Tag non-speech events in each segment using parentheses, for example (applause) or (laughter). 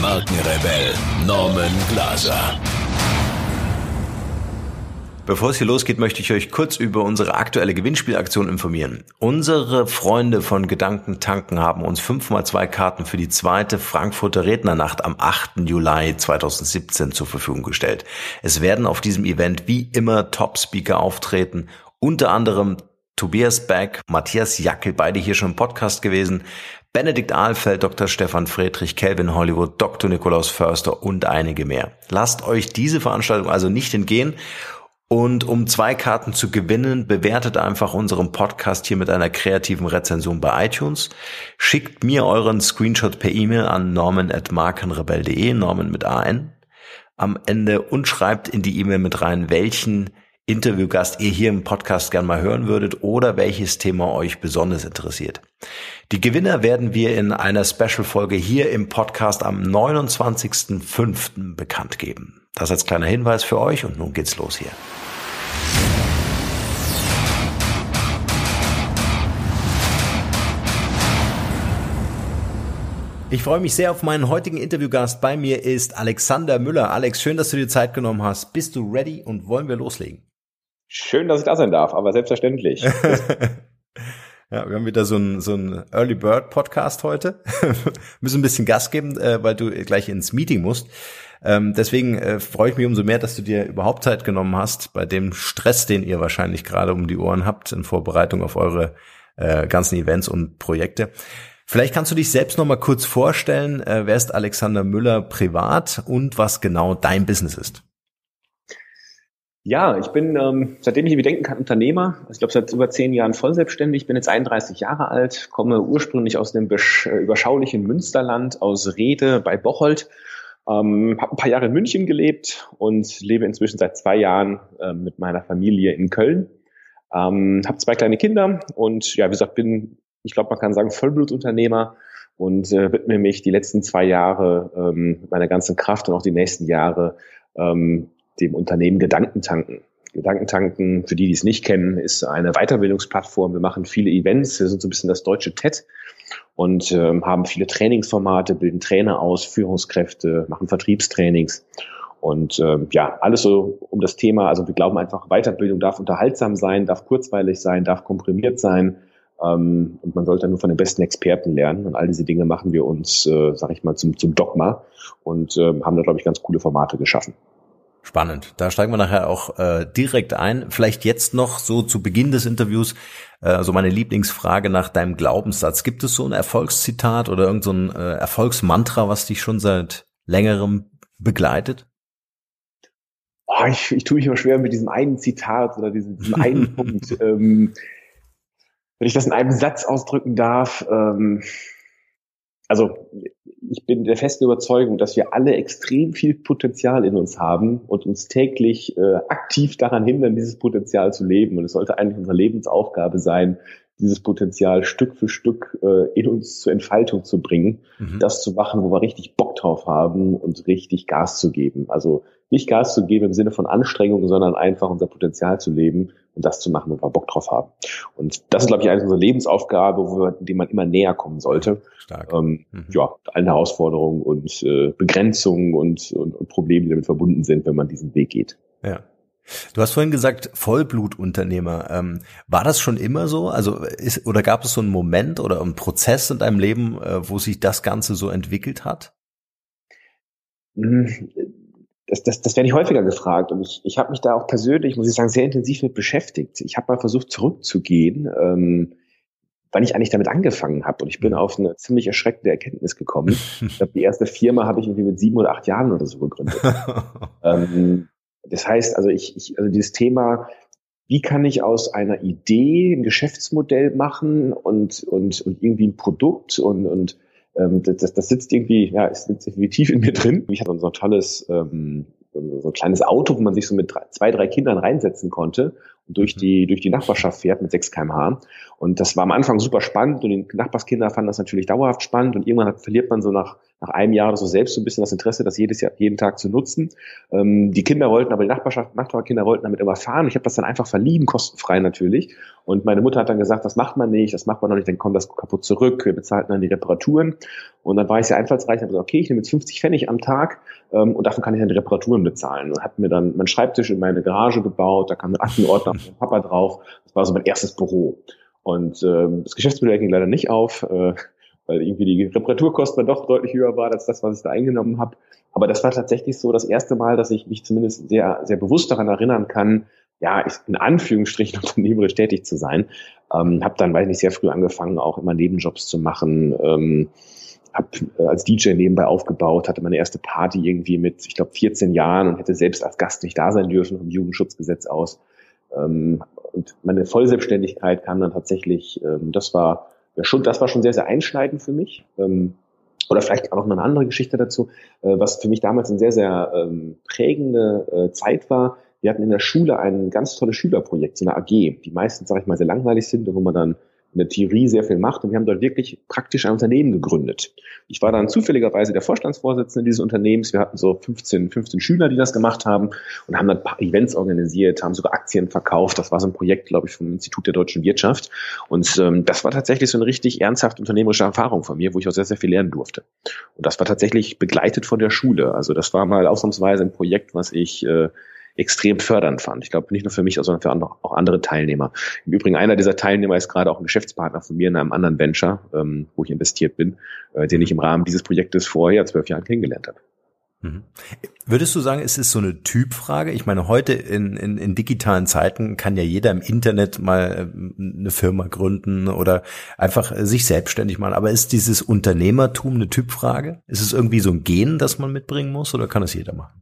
Markenrebell Norman Glaser. Bevor es hier losgeht, möchte ich euch kurz über unsere aktuelle Gewinnspielaktion informieren. Unsere Freunde von Gedankentanken haben uns 5x2 Karten für die zweite Frankfurter Rednernacht am 8. Juli 2017 zur Verfügung gestellt. Es werden auf diesem Event wie immer Top-Speaker auftreten, unter anderem Tobias Beck, Matthias Jackel, beide hier schon im Podcast gewesen, Benedikt Ahlfeld, Dr. Stefan Friedrich, Calvin Hollywood, Dr. Nikolaus Förster und einige mehr. Lasst euch diese Veranstaltung also nicht entgehen. Und um zwei Karten zu gewinnen, bewertet einfach unseren Podcast hier mit einer kreativen Rezension bei iTunes. Schickt mir euren Screenshot per E-Mail an norman.markenrebell.de, Norman mit AN am Ende und schreibt in die E-Mail mit rein, welchen Interviewgast ihr hier im Podcast gern mal hören würdet oder welches Thema euch besonders interessiert. Die Gewinner werden wir in einer Special-Folge hier im Podcast am 29.05. bekannt geben. Das als kleiner Hinweis für euch und nun geht's los hier. Ich freue mich sehr auf meinen heutigen Interviewgast. Bei mir ist Alexander Müller. Alex, schön, dass du dir Zeit genommen hast. Bist du ready und wollen wir loslegen? Schön, dass ich da sein darf, aber selbstverständlich. (laughs) Ja, wir haben wieder so ein, so ein Early Bird Podcast heute. (laughs) Müssen ein bisschen Gas geben, äh, weil du gleich ins Meeting musst. Ähm, deswegen äh, freue ich mich umso mehr, dass du dir überhaupt Zeit genommen hast bei dem Stress, den ihr wahrscheinlich gerade um die Ohren habt in Vorbereitung auf eure äh, ganzen Events und Projekte. Vielleicht kannst du dich selbst noch mal kurz vorstellen. Äh, wer ist Alexander Müller privat und was genau dein Business ist? Ja, ich bin, ähm, seitdem ich mir denken kann, Unternehmer. Also ich glaube, seit über zehn Jahren voll selbstständig. bin jetzt 31 Jahre alt, komme ursprünglich aus dem äh, überschaulichen Münsterland, aus Rede bei Bocholt. Ähm, habe ein paar Jahre in München gelebt und lebe inzwischen seit zwei Jahren äh, mit meiner Familie in Köln. Ähm, habe zwei kleine Kinder und ja, wie gesagt, bin, ich glaube, man kann sagen, Vollblutunternehmer und äh, widme mich die letzten zwei Jahre ähm, meiner ganzen Kraft und auch die nächsten Jahre ähm, dem Unternehmen Gedankentanken. Gedankentanken, für die, die es nicht kennen, ist eine Weiterbildungsplattform. Wir machen viele Events, wir sind so ein bisschen das deutsche TED und ähm, haben viele Trainingsformate, bilden Trainer aus, Führungskräfte, machen Vertriebstrainings und ähm, ja, alles so um das Thema. Also wir glauben einfach, Weiterbildung darf unterhaltsam sein, darf kurzweilig sein, darf komprimiert sein ähm, und man sollte nur von den besten Experten lernen. Und all diese Dinge machen wir uns, äh, sag ich mal, zum, zum Dogma und ähm, haben da, glaube ich, ganz coole Formate geschaffen. Spannend. Da steigen wir nachher auch äh, direkt ein. Vielleicht jetzt noch so zu Beginn des Interviews äh, so meine Lieblingsfrage nach deinem Glaubenssatz. Gibt es so ein Erfolgszitat oder irgendein so äh, Erfolgsmantra, was dich schon seit längerem begleitet? Oh, ich, ich tue mich immer schwer mit diesem einen Zitat oder diesem, diesem einen (laughs) Punkt. Ähm, wenn ich das in einem Satz ausdrücken darf, ähm, also ich bin der festen Überzeugung, dass wir alle extrem viel Potenzial in uns haben und uns täglich äh, aktiv daran hindern, dieses Potenzial zu leben. Und es sollte eigentlich unsere Lebensaufgabe sein, dieses Potenzial Stück für Stück äh, in uns zur Entfaltung zu bringen, mhm. das zu machen, wo wir richtig Bock drauf haben und richtig Gas zu geben. Also nicht Gas zu geben im Sinne von Anstrengung, sondern einfach unser Potenzial zu leben und das zu machen, wo wir Bock drauf haben. Und das ist, glaube ich, eine unserer Lebensaufgabe, wo wir, die man immer näher kommen sollte. Stark. Ähm, mhm. Ja, allen Herausforderungen und äh, Begrenzungen und, und, und Problemen, die damit verbunden sind, wenn man diesen Weg geht. Ja. Du hast vorhin gesagt, Vollblutunternehmer. Ähm, war das schon immer so? Also ist, oder gab es so einen Moment oder einen Prozess in deinem Leben, äh, wo sich das Ganze so entwickelt hat? Das, das, das werde ich häufiger gefragt und ich, ich habe mich da auch persönlich, muss ich sagen, sehr intensiv mit beschäftigt. Ich habe mal versucht zurückzugehen, ähm, wann ich eigentlich damit angefangen habe und ich bin auf eine ziemlich erschreckende Erkenntnis gekommen. Ich glaube, die erste Firma habe ich irgendwie mit sieben oder acht Jahren oder so gegründet. (laughs) ähm, das heißt, also ich, ich also dieses Thema, wie kann ich aus einer Idee ein Geschäftsmodell machen und, und, und irgendwie ein Produkt und, und ähm, das, das sitzt irgendwie, ja, es sitzt irgendwie tief in mir drin. Ich hatte so ein tolles, ähm, so ein kleines Auto, wo man sich so mit drei, zwei, drei Kindern reinsetzen konnte und durch mhm. die, durch die Nachbarschaft fährt mit 6 kmh. Und das war am Anfang super spannend und die Nachbarskinder fanden das natürlich dauerhaft spannend und irgendwann hat, verliert man so nach, nach einem Jahr so selbst so ein bisschen das Interesse, das jedes Jahr, jeden Tag zu nutzen. Ähm, die Kinder wollten, aber die Nachbarschaft, Nachbarkinder wollten damit immer fahren. Ich habe das dann einfach verliehen, kostenfrei natürlich. Und meine Mutter hat dann gesagt, das macht man nicht, das macht man noch nicht, dann kommt das kaputt zurück, wir bezahlten dann die Reparaturen. Und dann war ich sehr einfallsreich und habe gesagt, okay, ich nehme jetzt 50 Pfennig am Tag ähm, und davon kann ich dann die Reparaturen bezahlen. Und hat mir dann meinen Schreibtisch in meine Garage gebaut, da kam ein Aktenordner von Papa drauf. Das war so mein erstes Büro. Und ähm, das Geschäftsmodell ging leider nicht auf, äh, weil irgendwie die Reparaturkosten doch deutlich höher war als das, was ich da eingenommen habe. Aber das war tatsächlich so das erste Mal, dass ich mich zumindest sehr, sehr bewusst daran erinnern kann, ja, in Anführungsstrichen (laughs) unternehmerisch tätig zu sein. Ähm, habe dann, weiß nicht, sehr früh angefangen, auch immer Nebenjobs zu machen. Ähm, habe äh, als DJ nebenbei aufgebaut, hatte meine erste Party irgendwie mit, ich glaube, 14 Jahren und hätte selbst als Gast nicht da sein dürfen vom Jugendschutzgesetz aus. Ähm, und meine Vollselbstständigkeit kam dann tatsächlich, ähm, das war ja schon, das war schon sehr, sehr einschneidend für mich. Ähm, oder vielleicht auch noch eine andere Geschichte dazu, äh, was für mich damals eine sehr, sehr ähm, prägende äh, Zeit war. Wir hatten in der Schule ein ganz tolles Schülerprojekt, so eine AG, die meistens, sage ich mal, sehr langweilig sind, wo man dann in der Theorie sehr viel macht und wir haben dort wirklich praktisch ein Unternehmen gegründet. Ich war dann zufälligerweise der Vorstandsvorsitzende dieses Unternehmens. Wir hatten so 15, 15 Schüler, die das gemacht haben und haben dann ein paar Events organisiert, haben sogar Aktien verkauft. Das war so ein Projekt, glaube ich, vom Institut der deutschen Wirtschaft. Und ähm, das war tatsächlich so eine richtig ernsthaft unternehmerische Erfahrung von mir, wo ich auch sehr, sehr viel lernen durfte. Und das war tatsächlich begleitet von der Schule. Also das war mal ausnahmsweise ein Projekt, was ich äh, extrem fördernd fand. Ich glaube, nicht nur für mich, sondern für auch andere Teilnehmer. Im Übrigen, einer dieser Teilnehmer ist gerade auch ein Geschäftspartner von mir in einem anderen Venture, ähm, wo ich investiert bin, äh, den ich im Rahmen dieses Projektes vorher zwölf Jahren kennengelernt habe. Mhm. Würdest du sagen, es ist so eine Typfrage? Ich meine, heute in, in, in digitalen Zeiten kann ja jeder im Internet mal äh, eine Firma gründen oder einfach sich selbstständig machen. Aber ist dieses Unternehmertum eine Typfrage? Ist es irgendwie so ein Gen, das man mitbringen muss oder kann es jeder machen?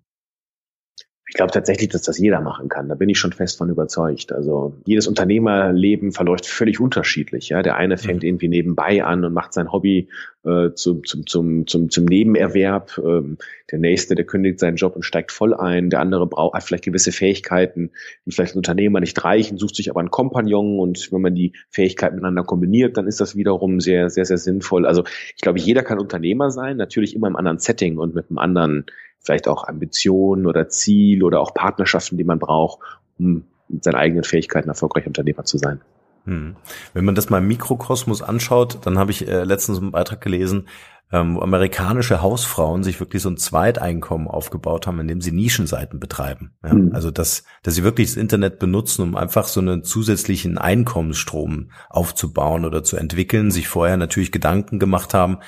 Ich glaube tatsächlich, dass das jeder machen kann. Da bin ich schon fest von überzeugt. Also jedes Unternehmerleben verläuft völlig unterschiedlich. Ja, der eine fängt mhm. irgendwie nebenbei an und macht sein Hobby äh, zum, zum, zum, zum, zum Nebenerwerb. Ähm, der nächste, der kündigt seinen Job und steigt voll ein. Der andere braucht hat vielleicht gewisse Fähigkeiten, die vielleicht ein Unternehmer nicht reichen, sucht sich aber einen Kompagnon und wenn man die Fähigkeiten miteinander kombiniert, dann ist das wiederum sehr, sehr, sehr sinnvoll. Also ich glaube, jeder kann Unternehmer sein, natürlich immer im anderen Setting und mit einem anderen vielleicht auch Ambitionen oder Ziel oder auch Partnerschaften, die man braucht, um mit seinen eigenen Fähigkeiten erfolgreich Unternehmer zu sein. Hm. Wenn man das mal im Mikrokosmos anschaut, dann habe ich äh, letztens einen Beitrag gelesen, ähm, wo amerikanische Hausfrauen sich wirklich so ein Zweiteinkommen aufgebaut haben, indem sie Nischenseiten betreiben. Ja? Mhm. Also dass, dass sie wirklich das Internet benutzen, um einfach so einen zusätzlichen Einkommensstrom aufzubauen oder zu entwickeln, sich vorher natürlich Gedanken gemacht haben,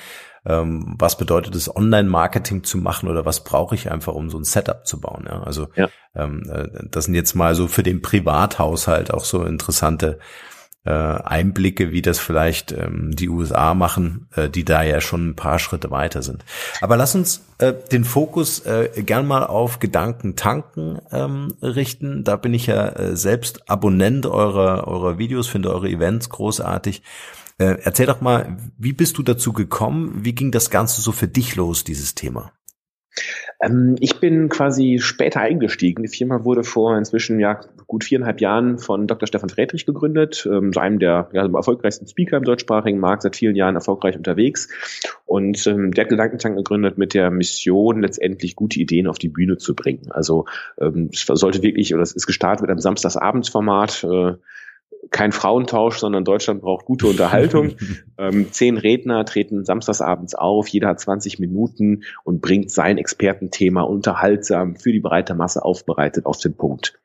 ähm, was bedeutet es, Online-Marketing zu machen oder was brauche ich einfach, um so ein Setup zu bauen. Ja? Also ja. Ähm, äh, das sind jetzt mal so für den Privathaushalt auch so interessante äh, Einblicke, wie das vielleicht ähm, die USA machen, äh, die da ja schon ein paar Schritte weiter sind. Aber lass uns äh, den Fokus äh, gern mal auf Gedanken tanken ähm, richten. Da bin ich ja äh, selbst Abonnent eurer, eurer Videos, finde eure Events großartig. Äh, erzähl doch mal, wie bist du dazu gekommen? Wie ging das Ganze so für dich los, dieses Thema? Ähm, ich bin quasi später eingestiegen. Die Firma wurde vor inzwischen ja gut viereinhalb Jahren von Dr. Stefan Friedrich gegründet, ähm, einem der ja, erfolgreichsten Speaker im deutschsprachigen Markt, seit vielen Jahren erfolgreich unterwegs. Und ähm, der Gedankentank gegründet mit der Mission, letztendlich gute Ideen auf die Bühne zu bringen. Also ähm, es sollte wirklich, oder es ist gestartet mit einem Samstagsabendsformat, äh, kein Frauentausch, sondern Deutschland braucht gute Unterhaltung. (laughs) ähm, zehn Redner treten samstagsabends auf, jeder hat 20 Minuten und bringt sein Expertenthema unterhaltsam für die breite Masse aufbereitet auf den Punkt.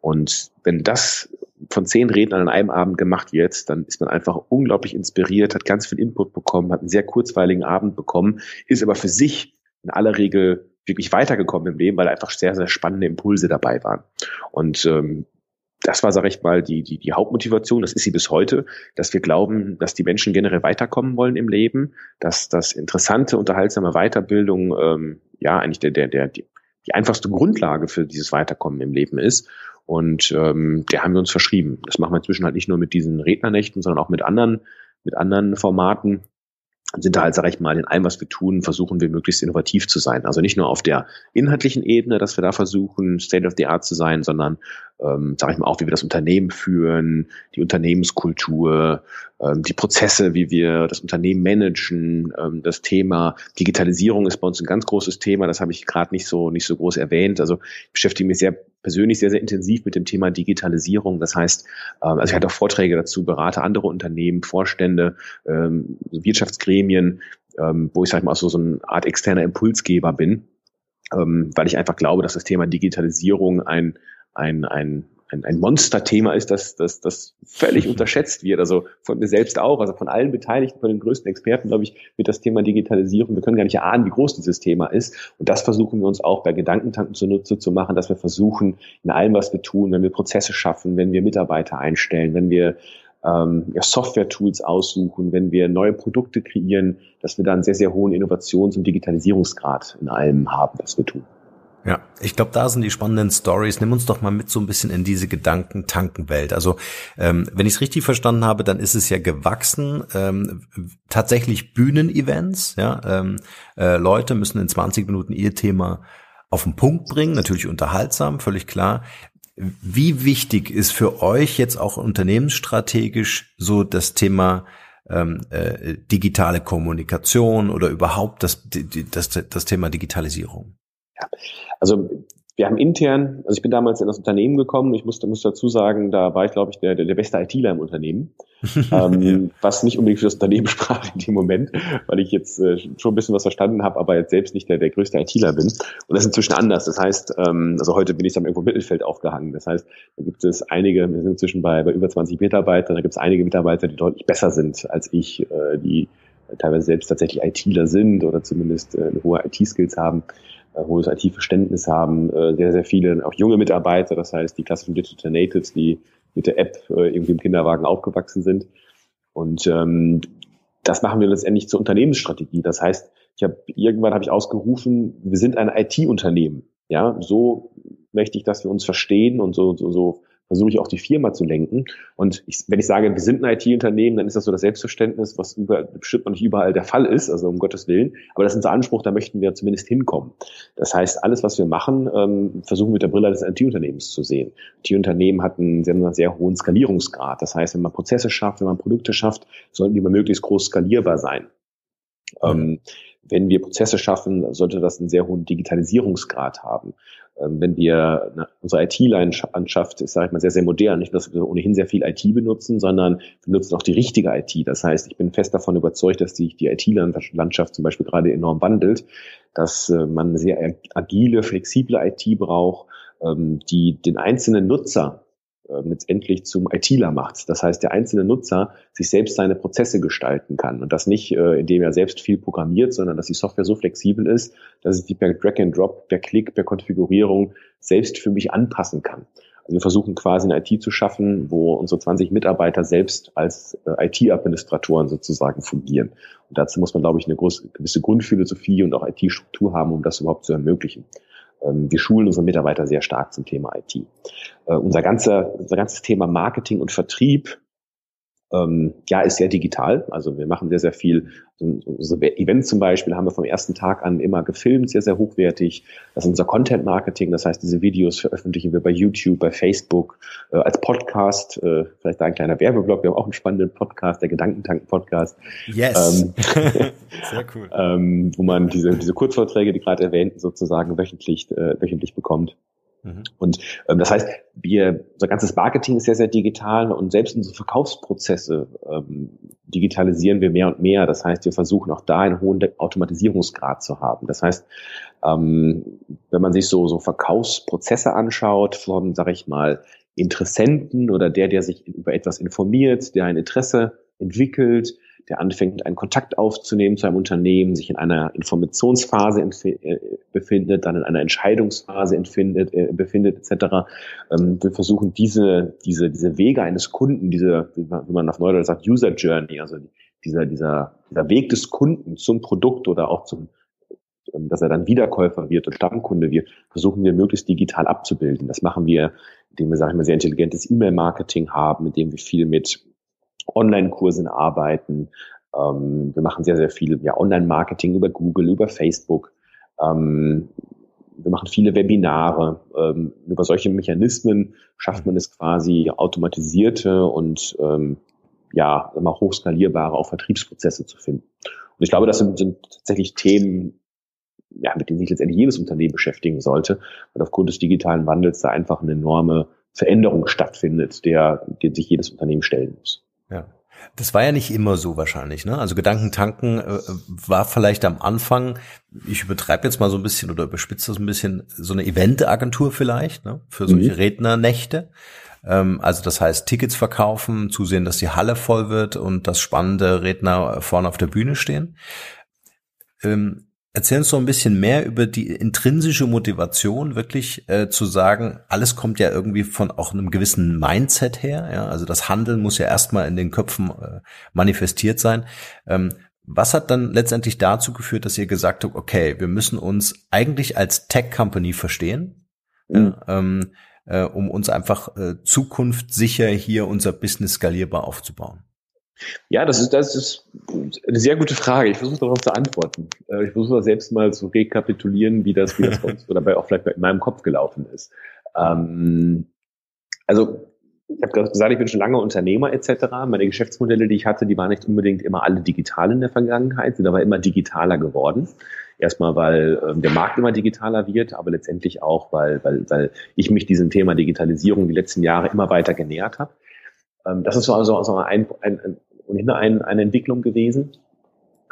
Und wenn das von zehn Rednern an einem Abend gemacht wird, dann ist man einfach unglaublich inspiriert, hat ganz viel Input bekommen, hat einen sehr kurzweiligen Abend bekommen, ist aber für sich in aller Regel wirklich weitergekommen im Leben, weil einfach sehr, sehr spannende Impulse dabei waren. Und ähm, das war, sag ich mal, die, die, die Hauptmotivation, das ist sie bis heute, dass wir glauben, dass die Menschen generell weiterkommen wollen im Leben, dass das interessante, unterhaltsame Weiterbildung ähm, ja eigentlich der, der, der, die, die einfachste Grundlage für dieses Weiterkommen im Leben ist. Und ähm, der haben wir uns verschrieben. Das machen wir inzwischen halt nicht nur mit diesen Rednernächten, sondern auch mit anderen, mit anderen Formaten. Sind da halt, sage ich mal, in allem, was wir tun, versuchen wir möglichst innovativ zu sein. Also nicht nur auf der inhaltlichen Ebene, dass wir da versuchen, State of the Art zu sein, sondern, ähm, sage ich mal, auch, wie wir das Unternehmen führen, die Unternehmenskultur, ähm, die Prozesse, wie wir das Unternehmen managen. Ähm, das Thema Digitalisierung ist bei uns ein ganz großes Thema. Das habe ich gerade nicht so nicht so groß erwähnt. Also ich beschäftige mich sehr persönlich sehr sehr intensiv mit dem Thema Digitalisierung. Das heißt, ähm, also ich hatte auch Vorträge dazu, berate andere Unternehmen, Vorstände, ähm, Wirtschaftsgremien, ähm, wo ich sage mal so so eine Art externer Impulsgeber bin, ähm, weil ich einfach glaube, dass das Thema Digitalisierung ein ein, ein, ein, ein Monsterthema ist, das, das, das völlig (laughs) unterschätzt wird. Also von mir selbst auch, also von allen Beteiligten, von den größten Experten, glaube ich, wird das Thema Digitalisierung. Wir können gar nicht ahnen, wie groß dieses Thema ist. Und das versuchen wir uns auch bei Gedankentanken zunutze zu machen, dass wir versuchen, in allem, was wir tun, wenn wir Prozesse schaffen, wenn wir Mitarbeiter einstellen, wenn wir ähm, Software-Tools aussuchen, wenn wir neue Produkte kreieren, dass wir da einen sehr, sehr hohen Innovations- und Digitalisierungsgrad in allem haben, was wir tun. Ja, ich glaube, da sind die spannenden Stories. Nimm uns doch mal mit so ein bisschen in diese Gedankentankenwelt. Also, ähm, wenn ich es richtig verstanden habe, dann ist es ja gewachsen. Ähm, tatsächlich Bühnenevents. Ja, ähm, äh, Leute müssen in 20 Minuten ihr Thema auf den Punkt bringen. Natürlich unterhaltsam, völlig klar. Wie wichtig ist für euch jetzt auch unternehmensstrategisch so das Thema ähm, äh, digitale Kommunikation oder überhaupt das, das, das Thema Digitalisierung? Ja. Also wir haben intern, also ich bin damals in das Unternehmen gekommen, ich musste muss dazu sagen, da war ich, glaube ich, der, der, der beste ITler im Unternehmen. (laughs) ähm. Was nicht unbedingt für das Unternehmen (laughs) sprach in dem Moment, weil ich jetzt äh, schon ein bisschen was verstanden habe, aber jetzt selbst nicht der, der größte ITler bin. Und das ist inzwischen anders. Das heißt, ähm, also heute bin ich dann irgendwo im Mittelfeld aufgehangen. Das heißt, da gibt es einige, wir sind inzwischen bei, bei über 20 Mitarbeitern, da gibt es einige Mitarbeiter, die deutlich besser sind als ich, äh, die teilweise selbst tatsächlich ITler sind oder zumindest äh, hohe IT-Skills haben hohes IT-Verständnis haben, äh, sehr, sehr viele, auch junge Mitarbeiter, das heißt die klassischen Digital Natives, die mit der App äh, irgendwie im Kinderwagen aufgewachsen sind. Und ähm, das machen wir letztendlich zur Unternehmensstrategie. Das heißt, ich habe irgendwann habe ich ausgerufen, wir sind ein IT-Unternehmen. Ja, so möchte ich, dass wir uns verstehen und so, so, so versuche ich auch die Firma zu lenken. Und ich, wenn ich sage, wir sind ein IT-Unternehmen, dann ist das so das Selbstverständnis, was über, bestimmt noch nicht überall der Fall ist, also um Gottes Willen. Aber das ist unser Anspruch, da möchten wir zumindest hinkommen. Das heißt, alles, was wir machen, ähm, versuchen mit der Brille des IT-Unternehmens zu sehen. IT-Unternehmen hat einen sehr, sehr hohen Skalierungsgrad. Das heißt, wenn man Prozesse schafft, wenn man Produkte schafft, sollten die immer möglichst groß skalierbar sein. Mhm. Ähm, wenn wir Prozesse schaffen, sollte das einen sehr hohen Digitalisierungsgrad haben. Ähm, wenn wir unsere IT-Landschaft ist, sage ich mal, sehr, sehr modern. Nicht, dass wir ohnehin sehr viel IT benutzen, sondern wir nutzen auch die richtige IT. Das heißt, ich bin fest davon überzeugt, dass sich die IT-Landschaft zum Beispiel gerade enorm wandelt, dass äh, man sehr agile, flexible IT braucht, ähm, die den einzelnen Nutzer letztendlich zum ITler macht. Das heißt, der einzelne Nutzer sich selbst seine Prozesse gestalten kann und das nicht, äh, indem er selbst viel programmiert, sondern dass die Software so flexibel ist, dass ich die per Drag and Drop, per Klick, per Konfigurierung selbst für mich anpassen kann. Also wir versuchen quasi eine IT zu schaffen, wo unsere 20 Mitarbeiter selbst als äh, IT-Administratoren sozusagen fungieren. Und dazu muss man, glaube ich, eine gewisse Grundphilosophie und auch IT-Struktur haben, um das überhaupt zu ermöglichen. Ähm, wir schulen unsere Mitarbeiter sehr stark zum Thema IT. Äh, unser, ganzer, unser ganzes Thema Marketing und Vertrieb ähm, ja, ist sehr digital. Also wir machen sehr, sehr viel. Unsere Events zum Beispiel haben wir vom ersten Tag an immer gefilmt, sehr, sehr hochwertig. Das ist unser Content Marketing. Das heißt, diese Videos veröffentlichen wir bei YouTube, bei Facebook, äh, als Podcast. Äh, vielleicht da ein kleiner Werbeblock. Wir haben auch einen spannenden Podcast, der Gedankentanken-Podcast. Yes. Ähm, (laughs) sehr cool. (laughs) ähm, wo man diese, diese Kurzvorträge, die gerade erwähnten, sozusagen wöchentlich, äh, wöchentlich bekommt. Mhm. Und ähm, das heißt, wir, unser ganzes Marketing ist sehr, sehr digital und selbst unsere Verkaufsprozesse ähm, digitalisieren wir mehr und mehr. Das heißt, wir versuchen auch da einen hohen Automatisierungsgrad zu haben. Das heißt, ähm, wenn man sich so, so Verkaufsprozesse anschaut von, sage ich mal, Interessenten oder der, der sich über etwas informiert, der ein Interesse entwickelt, der anfängt, einen Kontakt aufzunehmen zu einem Unternehmen, sich in einer Informationsphase äh, befindet, dann in einer Entscheidungsphase empfindet, äh, befindet etc. Ähm, wir versuchen diese, diese, diese Wege eines Kunden, diese, wie man auf Neudeutsch sagt, User Journey, also dieser, dieser, dieser Weg des Kunden zum Produkt oder auch zum ähm, dass er dann Wiederkäufer wird und Stammkunde wird, versuchen wir möglichst digital abzubilden. Das machen wir, indem wir, sage ich mal, sehr intelligentes E-Mail-Marketing haben, indem wir viel mit Online-Kursen arbeiten, Ähm, wir machen sehr, sehr viel ja, Online-Marketing über Google, über Facebook. Ähm, wir machen viele Webinare. Ähm, über solche Mechanismen schafft man es quasi automatisierte und ähm, ja, immer hochskalierbare auch Vertriebsprozesse zu finden. Und ich glaube, das sind, sind tatsächlich Themen, ja, mit denen sich letztendlich jedes Unternehmen beschäftigen sollte, weil aufgrund des digitalen Wandels da einfach eine enorme Veränderung stattfindet, der, der sich jedes Unternehmen stellen muss. Ja. Das war ja nicht immer so wahrscheinlich, ne? Also Gedankentanken äh, war vielleicht am Anfang, ich übertreibe jetzt mal so ein bisschen oder überspitze das ein bisschen, so eine Eventagentur vielleicht, ne? Für solche mhm. Rednernächte. Ähm, also das heißt Tickets verkaufen, zusehen, dass die Halle voll wird und dass spannende Redner vorne auf der Bühne stehen. Ähm, Erzähl uns doch ein bisschen mehr über die intrinsische Motivation, wirklich äh, zu sagen, alles kommt ja irgendwie von auch einem gewissen Mindset her. Ja? Also das Handeln muss ja erstmal in den Köpfen äh, manifestiert sein. Ähm, was hat dann letztendlich dazu geführt, dass ihr gesagt habt, okay, wir müssen uns eigentlich als Tech-Company verstehen, mhm. ähm, äh, um uns einfach äh, zukunftssicher hier unser Business skalierbar aufzubauen? Ja, das ist, das ist eine sehr gute Frage. Ich versuche darauf zu antworten. Äh, ich versuche selbst mal zu rekapitulieren, wie das, wie das bei uns oder bei, auch vielleicht in meinem Kopf gelaufen ist. Ähm, also, ich habe gesagt, ich bin schon lange Unternehmer etc. Meine Geschäftsmodelle, die ich hatte, die waren nicht unbedingt immer alle digital in der Vergangenheit, sind aber immer digitaler geworden. Erstmal, weil ähm, der Markt immer digitaler wird, aber letztendlich auch, weil, weil, weil ich mich diesem Thema Digitalisierung die letzten Jahre immer weiter genähert habe. Ähm, das ist so also, also ein, ein, ein ohnehin ein, eine Entwicklung gewesen.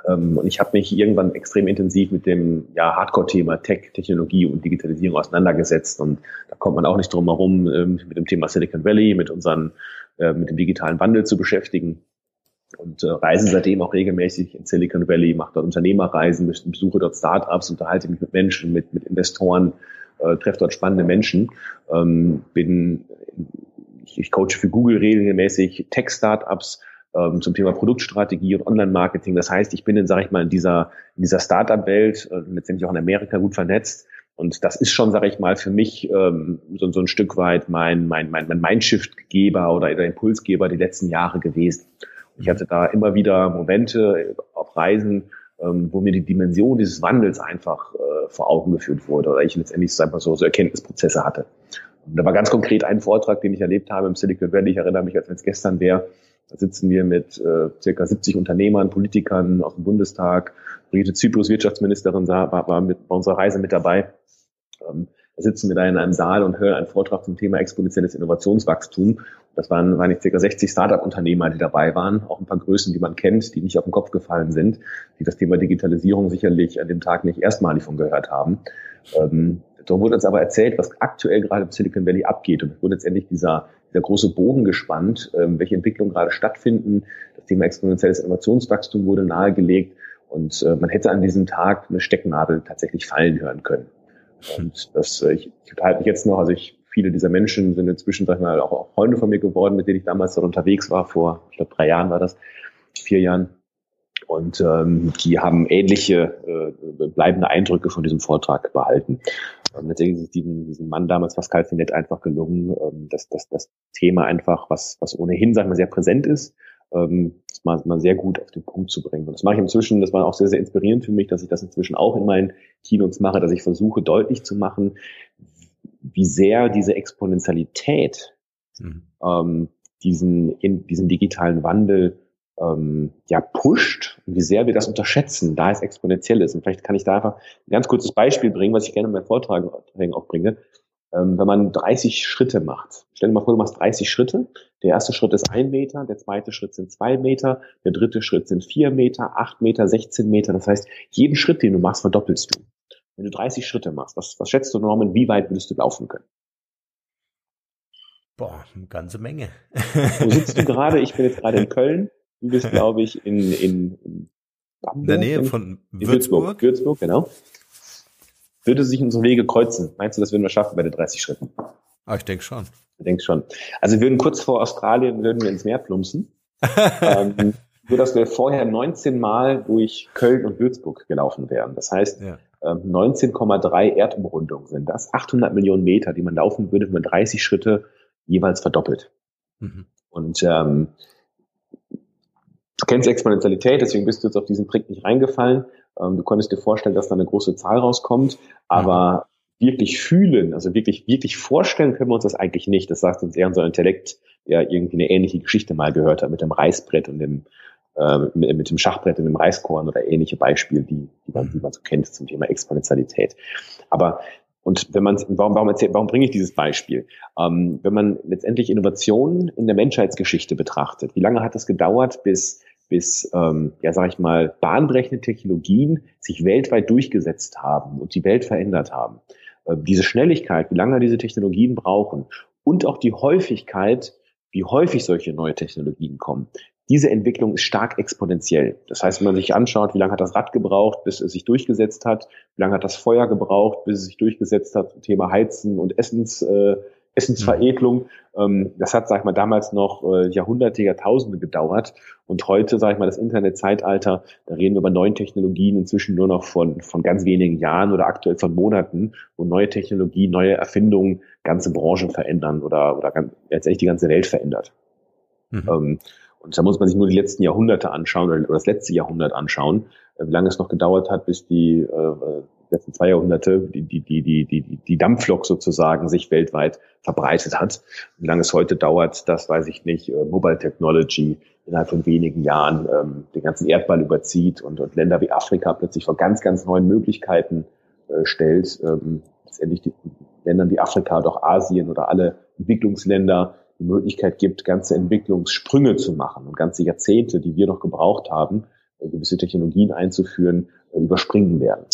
Ähm, und ich habe mich irgendwann extrem intensiv mit dem ja, Hardcore-Thema Tech, Technologie und Digitalisierung auseinandergesetzt. Und da kommt man auch nicht drum herum, ähm, mit dem Thema Silicon Valley, mit unseren, äh, mit dem digitalen Wandel zu beschäftigen. Und äh, reise seitdem auch regelmäßig in Silicon Valley, mache dort Unternehmerreisen, besuche dort Startups, unterhalte mich mit Menschen, mit, mit Investoren, äh, treffe dort spannende Menschen, ähm, bin ich, ich coache für Google regelmäßig Tech-Startups, ähm, zum Thema Produktstrategie und Online-Marketing. Das heißt, ich bin in, sage ich mal, in dieser, in dieser Startup-Welt, äh, letztendlich auch in Amerika gut vernetzt. Und das ist schon, sage ich mal, für mich ähm, so, so ein Stück weit mein, mein, mein, mein Mindshift-Geber oder der Impulsgeber die letzten Jahre gewesen. Und ich hatte da immer wieder Momente auf Reisen, ähm, wo mir die Dimension dieses Wandels einfach äh, vor Augen geführt wurde oder ich letztendlich einfach so, so Erkenntnisprozesse hatte. Und da war ganz konkret ein Vortrag, den ich erlebt habe im Silicon Valley. Ich erinnere mich, als wenn es gestern wäre, da sitzen wir mit äh, circa 70 Unternehmern, Politikern aus dem Bundestag. Brigitte Zyprus, Wirtschaftsministerin, war, war mit, bei unserer Reise mit dabei. Ähm, da sitzen wir da in einem Saal und hören einen Vortrag zum Thema exponentielles Innovationswachstum. Das waren, waren circa 60 Startup-Unternehmer, die dabei waren, auch ein paar Größen, die man kennt, die nicht auf den Kopf gefallen sind, die das Thema Digitalisierung sicherlich an dem Tag nicht erstmalig von gehört haben. Ähm, da wurde uns aber erzählt, was aktuell gerade im Silicon Valley abgeht. Und es wurde letztendlich dieser der große Bogen gespannt, ähm, welche Entwicklungen gerade stattfinden. Das Thema exponentielles Innovationswachstum wurde nahegelegt und äh, man hätte an diesem Tag eine Stecknadel tatsächlich fallen hören können. Und das, äh, ich, ich unterhalte mich jetzt noch, also ich, viele dieser Menschen sind inzwischen, sag ich mal, auch, auch Freunde von mir geworden, mit denen ich damals dort unterwegs war, vor, ich glaube, drei Jahren war das, vier Jahren. Und ähm, die haben ähnliche äh, bleibende Eindrücke von diesem Vortrag behalten. Und letztendlich ist diesem, diesem Mann damals Pascal Finet einfach gelungen, ähm, dass, dass das Thema einfach, was, was ohnehin, sagen wir, sehr präsent ist, ähm, mal, mal sehr gut auf den Punkt zu bringen. Und das mache ich inzwischen, das war auch sehr, sehr inspirierend für mich, dass ich das inzwischen auch in meinen Keynotes mache, dass ich versuche deutlich zu machen, wie sehr diese Exponentialität mhm. ähm, diesen, in, diesen digitalen Wandel ähm, ja, pusht und wie sehr wir das unterschätzen, da es exponentiell ist. Und vielleicht kann ich da einfach ein ganz kurzes Beispiel bringen, was ich gerne in meinen Vorträgen auch bringe. Ähm, wenn man 30 Schritte macht, stell dir mal vor, du machst 30 Schritte. Der erste Schritt ist ein Meter, der zweite Schritt sind zwei Meter, der dritte Schritt sind vier Meter, acht Meter, 16 Meter. Das heißt, jeden Schritt, den du machst, verdoppelst du. Wenn du 30 Schritte machst, was, was schätzt du, Norman, wie weit würdest du laufen können? Boah, eine ganze Menge. Wo sitzt du (laughs) gerade? Ich bin jetzt gerade in Köln. Du bist, (laughs) glaube ich, in, in, in, Bamberg, in der Nähe von Würzburg. Würzburg, genau. Würde sich unsere Wege kreuzen. Meinst du, das würden wir schaffen bei den 30 Schritten? Ah, ich denke schon. Ich denke schon. Also wir würden kurz vor Australien würden wir ins Meer plumpsen. (laughs) ähm, so dass wir vorher 19 Mal durch Köln und Würzburg gelaufen wären. Das heißt, ja. 19,3 ähm, Erdumrundungen sind das. 800 Millionen Meter, die man laufen würde, wenn man 30 Schritte jeweils verdoppelt. Mhm. Und ähm, Du kennst Exponentialität, deswegen bist du jetzt auf diesen Trick nicht reingefallen. Ähm, du konntest dir vorstellen, dass da eine große Zahl rauskommt, aber mhm. wirklich fühlen, also wirklich, wirklich vorstellen können wir uns das eigentlich nicht. Das sagt uns eher unser Intellekt, der irgendwie eine ähnliche Geschichte mal gehört hat mit dem Reißbrett und dem, äh, mit, mit, dem Schachbrett und dem Reiskorn oder ähnliche Beispiele, die, die, man, die man so kennt zum Thema Exponentialität. Aber und wenn man, warum, warum, erzählt, warum bringe ich dieses Beispiel? Ähm, wenn man letztendlich Innovationen in der Menschheitsgeschichte betrachtet, wie lange hat es gedauert, bis bis, ähm, ja, sag ich mal, bahnbrechende Technologien sich weltweit durchgesetzt haben und die Welt verändert haben. Äh, diese Schnelligkeit, wie lange diese Technologien brauchen und auch die Häufigkeit, wie häufig solche neue Technologien kommen. Diese Entwicklung ist stark exponentiell. Das heißt, wenn man sich anschaut, wie lange hat das Rad gebraucht, bis es sich durchgesetzt hat, wie lange hat das Feuer gebraucht, bis es sich durchgesetzt hat, Thema Heizen und Essens, äh, Essensveredelung. Mhm. das hat, sag ich mal, damals noch äh, Jahrhunderte, Jahrtausende gedauert. Und heute, sag ich mal, das Internetzeitalter, da reden wir über neuen Technologien inzwischen nur noch von, von ganz wenigen Jahren oder aktuell von Monaten, wo neue Technologien, neue Erfindungen ganze Branchen verändern oder, oder ganz, letztendlich die ganze Welt verändert. Mhm. Ähm, und da muss man sich nur die letzten Jahrhunderte anschauen oder das letzte Jahrhundert anschauen, äh, wie lange es noch gedauert hat, bis die äh, letzten zwei Jahrhunderte die, die, die, die, die, die Dampflok sozusagen sich weltweit verbreitet hat. Wie lange es heute dauert, das weiß ich nicht. Äh, Mobile Technology innerhalb von wenigen Jahren ähm, den ganzen Erdball überzieht und, und Länder wie Afrika plötzlich vor ganz, ganz neuen Möglichkeiten äh, stellt. Ähm, letztendlich die Ländern wie Afrika, doch Asien oder alle Entwicklungsländer die Möglichkeit gibt, ganze Entwicklungssprünge zu machen und ganze Jahrzehnte, die wir noch gebraucht haben, äh, gewisse Technologien einzuführen, äh, überspringen werden.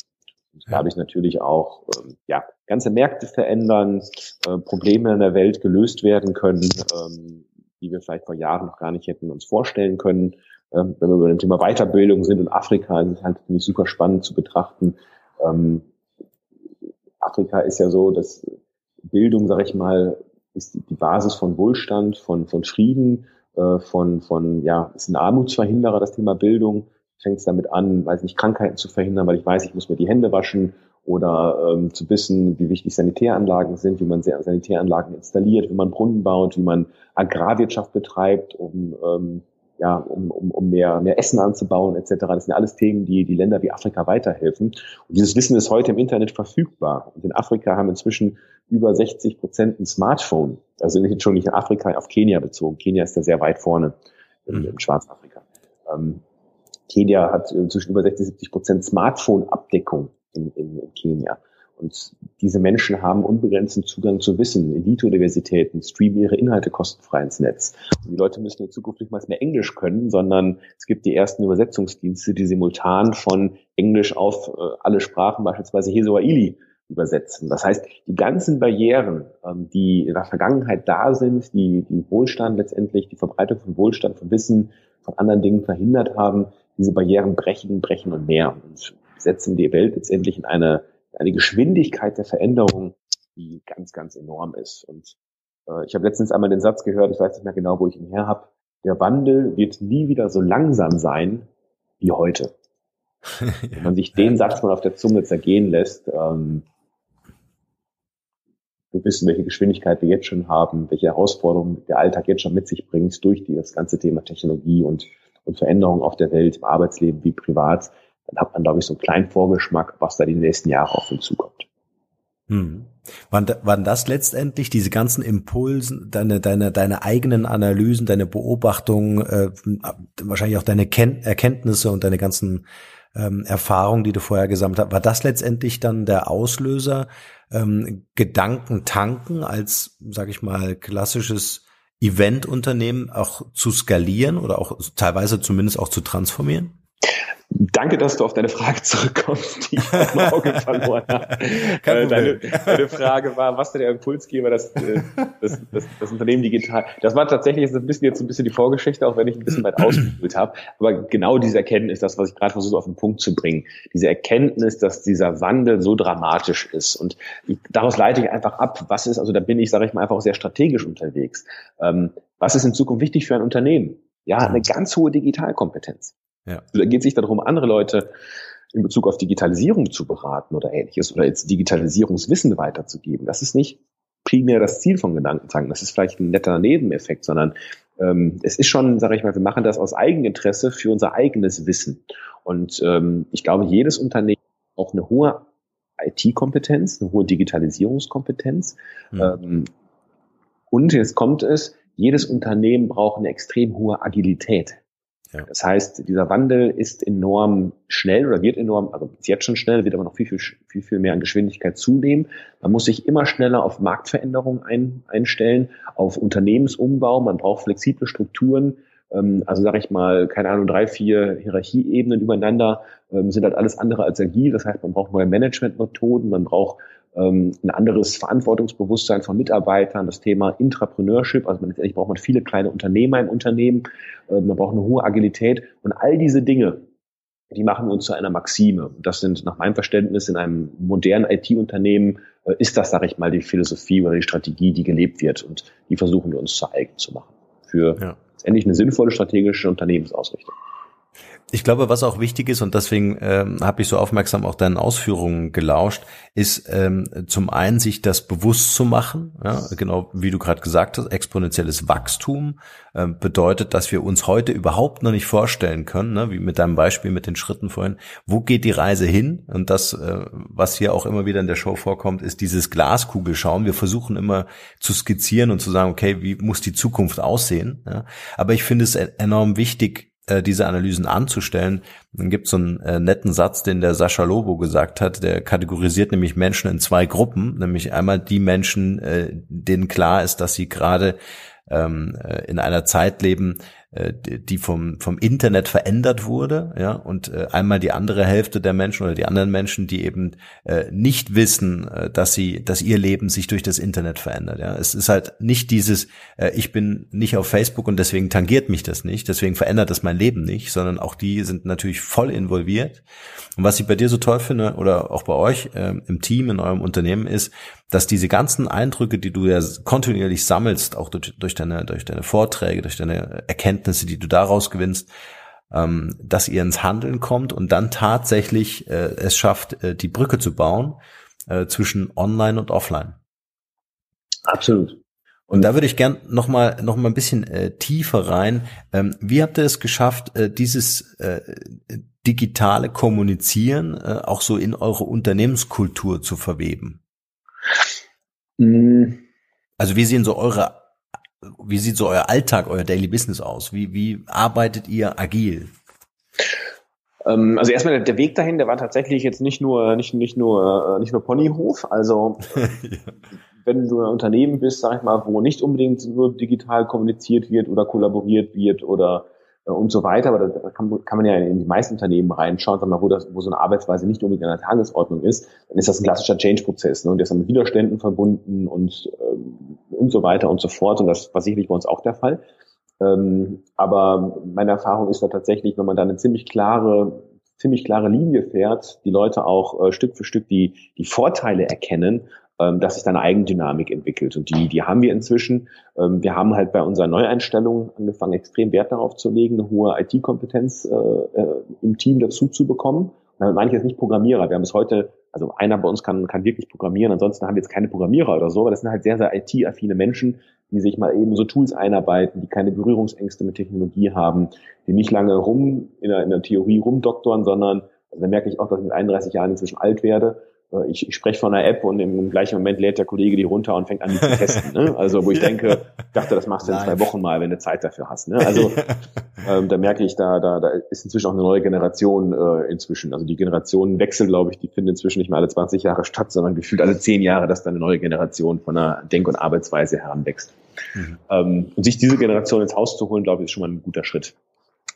Und dadurch natürlich auch ähm, ja, ganze Märkte verändern, äh, Probleme in der Welt gelöst werden können, ähm, die wir vielleicht vor Jahren noch gar nicht hätten uns vorstellen können. Ähm, wenn wir über dem Thema Weiterbildung sind in Afrika, ist es halt finde ich super spannend zu betrachten. Ähm, Afrika ist ja so, dass Bildung, sage ich mal, ist die Basis von Wohlstand, von, von Frieden, äh, von, von, ja, ist ein Armutsverhinderer, das Thema Bildung fängt es damit an, weiß nicht, Krankheiten zu verhindern, weil ich weiß, ich muss mir die Hände waschen oder ähm, zu wissen, wie wichtig Sanitäranlagen sind, wie man Sanitäranlagen installiert, wie man Brunnen baut, wie man Agrarwirtschaft betreibt, um ähm, ja, um, um, um mehr, mehr Essen anzubauen etc. Das sind alles Themen, die die Länder wie Afrika weiterhelfen. Und dieses Wissen ist heute im Internet verfügbar. Und in Afrika haben inzwischen über 60 Prozent ein Smartphone. Also nicht schon nicht in Afrika, auf Kenia bezogen. Kenia ist da sehr weit vorne im, mhm. im Schwarzafrika. Ähm, Kenia hat inzwischen über 60, 70 Prozent Smartphone-Abdeckung in, in, in Kenia. Und diese Menschen haben unbegrenzten Zugang zu Wissen. Elite-Universitäten streamen ihre Inhalte kostenfrei ins Netz. Und die Leute müssen in Zukunft nicht mal mehr Englisch können, sondern es gibt die ersten Übersetzungsdienste, die simultan von Englisch auf äh, alle Sprachen, beispielsweise Hesuaili, übersetzen. Das heißt, die ganzen Barrieren, ähm, die in der Vergangenheit da sind, die, die Wohlstand letztendlich, die Verbreitung von Wohlstand, von Wissen, von anderen Dingen verhindert haben, diese Barrieren brechen, brechen und mehr und setzen die Welt letztendlich in eine, eine Geschwindigkeit der Veränderung, die ganz, ganz enorm ist. Und äh, ich habe letztens einmal den Satz gehört, ich weiß nicht mehr genau, wo ich ihn her habe, der Wandel wird nie wieder so langsam sein wie heute. (laughs) Wenn man sich den Satz mal auf der Zunge zergehen lässt, ähm, wir wissen, welche Geschwindigkeit wir jetzt schon haben, welche Herausforderungen der Alltag jetzt schon mit sich bringt durch das ganze Thema Technologie und, und Veränderungen auf der Welt, im Arbeitsleben wie privat, dann hat man, glaube ich, so einen kleinen Vorgeschmack, was da die nächsten Jahre auf uns zukommt. Hm. Waren, waren das letztendlich diese ganzen Impulsen, deine, deine, deine eigenen Analysen, deine Beobachtungen, äh, wahrscheinlich auch deine Ken Erkenntnisse und deine ganzen ähm, Erfahrungen, die du vorher gesammelt hast, war das letztendlich dann der Auslöser, ähm, Gedanken tanken als, sage ich mal, klassisches Eventunternehmen auch zu skalieren oder auch teilweise zumindest auch zu transformieren? Danke, dass du auf deine Frage zurückkommst, die ich dem Auge (laughs) verloren habe. Äh, deine, deine, Frage war, was der Impulsgeber, das, äh, das, das, das Unternehmen digital. Das war tatsächlich ein bisschen jetzt ein bisschen die Vorgeschichte, auch wenn ich ein bisschen weit ausgeholt habe. Aber genau diese Erkenntnis, das, was ich gerade versuche auf den Punkt zu bringen, diese Erkenntnis, dass dieser Wandel so dramatisch ist. Und ich, daraus leite ich einfach ab, was ist, also da bin ich, sage ich mal, einfach auch sehr strategisch unterwegs. Ähm, was ist in Zukunft wichtig für ein Unternehmen? Ja, eine ganz hohe Digitalkompetenz. Ja. Da geht es nicht darum, andere Leute in Bezug auf Digitalisierung zu beraten oder ähnliches oder jetzt Digitalisierungswissen weiterzugeben. Das ist nicht primär das Ziel von Gedankentanken. Das ist vielleicht ein netter Nebeneffekt, sondern ähm, es ist schon, sage ich mal, wir machen das aus Eigeninteresse für unser eigenes Wissen. Und ähm, ich glaube, jedes Unternehmen auch eine hohe IT-Kompetenz, eine hohe Digitalisierungskompetenz. Mhm. Ähm, und jetzt kommt es, jedes Unternehmen braucht eine extrem hohe Agilität. Ja. Das heißt, dieser Wandel ist enorm schnell oder wird enorm, also ist jetzt schon schnell, wird aber noch viel, viel, viel, viel mehr an Geschwindigkeit zunehmen. Man muss sich immer schneller auf Marktveränderungen ein, einstellen, auf Unternehmensumbau. Man braucht flexible Strukturen. Ähm, also sage ich mal, keine Ahnung, drei, vier Hierarchieebenen übereinander ähm, sind halt alles andere als agil. Das heißt, man braucht neue Managementmethoden, man braucht ein anderes Verantwortungsbewusstsein von Mitarbeitern, das Thema Intrapreneurship, also man, letztendlich braucht man viele kleine Unternehmer im Unternehmen, äh, man braucht eine hohe Agilität und all diese Dinge, die machen uns zu einer Maxime. Das sind nach meinem Verständnis in einem modernen IT-Unternehmen äh, ist das, sage ich mal, die Philosophie oder die Strategie, die gelebt wird und die versuchen wir uns zu eigen zu machen für ja. letztendlich eine sinnvolle strategische Unternehmensausrichtung. Ich glaube, was auch wichtig ist, und deswegen ähm, habe ich so aufmerksam auch deinen Ausführungen gelauscht, ist ähm, zum einen sich das bewusst zu machen, ja, genau wie du gerade gesagt hast, exponentielles Wachstum äh, bedeutet, dass wir uns heute überhaupt noch nicht vorstellen können, ne, wie mit deinem Beispiel mit den Schritten vorhin, wo geht die Reise hin? Und das, äh, was hier auch immer wieder in der Show vorkommt, ist dieses Glaskugelschauen. Wir versuchen immer zu skizzieren und zu sagen, okay, wie muss die Zukunft aussehen? Ja? Aber ich finde es e-, enorm wichtig, äh, diese Analysen anzustellen. Dann gibt es so einen äh, netten Satz, den der Sascha Lobo gesagt hat, der kategorisiert nämlich Menschen in zwei Gruppen, nämlich einmal die Menschen, äh, denen klar ist, dass sie gerade ähm, äh, in einer Zeit leben, die vom, vom Internet verändert wurde, ja, und äh, einmal die andere Hälfte der Menschen oder die anderen Menschen, die eben äh, nicht wissen, äh, dass sie, dass ihr Leben sich durch das Internet verändert, ja. Es ist halt nicht dieses, äh, ich bin nicht auf Facebook und deswegen tangiert mich das nicht, deswegen verändert das mein Leben nicht, sondern auch die sind natürlich voll involviert. Und was ich bei dir so toll finde oder auch bei euch äh, im Team, in eurem Unternehmen ist, dass diese ganzen Eindrücke, die du ja kontinuierlich sammelst, auch durch, durch deine, durch deine Vorträge, durch deine Erkenntnisse, die du daraus gewinnst, ähm, dass ihr ins Handeln kommt und dann tatsächlich äh, es schafft, äh, die Brücke zu bauen äh, zwischen Online und Offline. Absolut. Und da würde ich gern noch mal noch mal ein bisschen äh, tiefer rein. Ähm, wie habt ihr es geschafft, äh, dieses äh, digitale Kommunizieren äh, auch so in eure Unternehmenskultur zu verweben? Mhm. Also wie sehen so eure, wie sieht so euer Alltag, euer Daily Business aus? Wie, wie arbeitet ihr agil? Ähm, also erstmal der Weg dahin, der war tatsächlich jetzt nicht nur nicht nicht nur äh, nicht nur Ponyhof. Also ja. (laughs) wenn du ein Unternehmen bist, sag ich mal, wo nicht unbedingt nur digital kommuniziert wird oder kollaboriert wird oder äh, und so weiter. Aber da kann, kann man ja in die meisten Unternehmen reinschauen, wir mal, wo, das, wo so eine Arbeitsweise nicht unbedingt an der Tagesordnung ist, dann ist das ein klassischer Change-Prozess. Ne? Und der ist mit Widerständen verbunden und, ähm, und so weiter und so fort. Und das war sicherlich bei uns auch der Fall. Ähm, aber meine Erfahrung ist da tatsächlich, wenn man da eine ziemlich klare ziemlich klare Linie fährt, die Leute auch äh, Stück für Stück die, die Vorteile erkennen ähm, dass sich da eine Eigendynamik entwickelt. Und die, die haben wir inzwischen. Ähm, wir haben halt bei unserer Neueinstellung angefangen, extrem Wert darauf zu legen, eine hohe IT-Kompetenz äh, äh, im Team dazu zu bekommen. Und damit meine ich jetzt nicht Programmierer. Wir haben bis heute, also einer bei uns kann, kann wirklich programmieren, ansonsten haben wir jetzt keine Programmierer oder so, aber das sind halt sehr, sehr IT-affine Menschen, die sich mal eben so Tools einarbeiten, die keine Berührungsängste mit Technologie haben, die nicht lange rum in der, in der Theorie rumdoktoren, sondern also da merke ich auch, dass ich mit 31 Jahren inzwischen alt werde ich, ich spreche von einer App und im gleichen Moment lädt der Kollege die runter und fängt an, die zu testen. Ne? Also wo ich (laughs) denke, dachte, das machst du in zwei Wochen mal, wenn du Zeit dafür hast. Ne? Also (laughs) ähm, da merke ich, da, da, da ist inzwischen auch eine neue Generation äh, inzwischen. Also die Generationenwechsel, glaube ich, die finden inzwischen nicht mehr alle 20 Jahre statt, sondern gefühlt alle 10 Jahre, dass da eine neue Generation von einer Denk- und Arbeitsweise heranwächst. Mhm. Ähm, und sich diese Generation ins Haus zu holen, glaube ich, ist schon mal ein guter Schritt.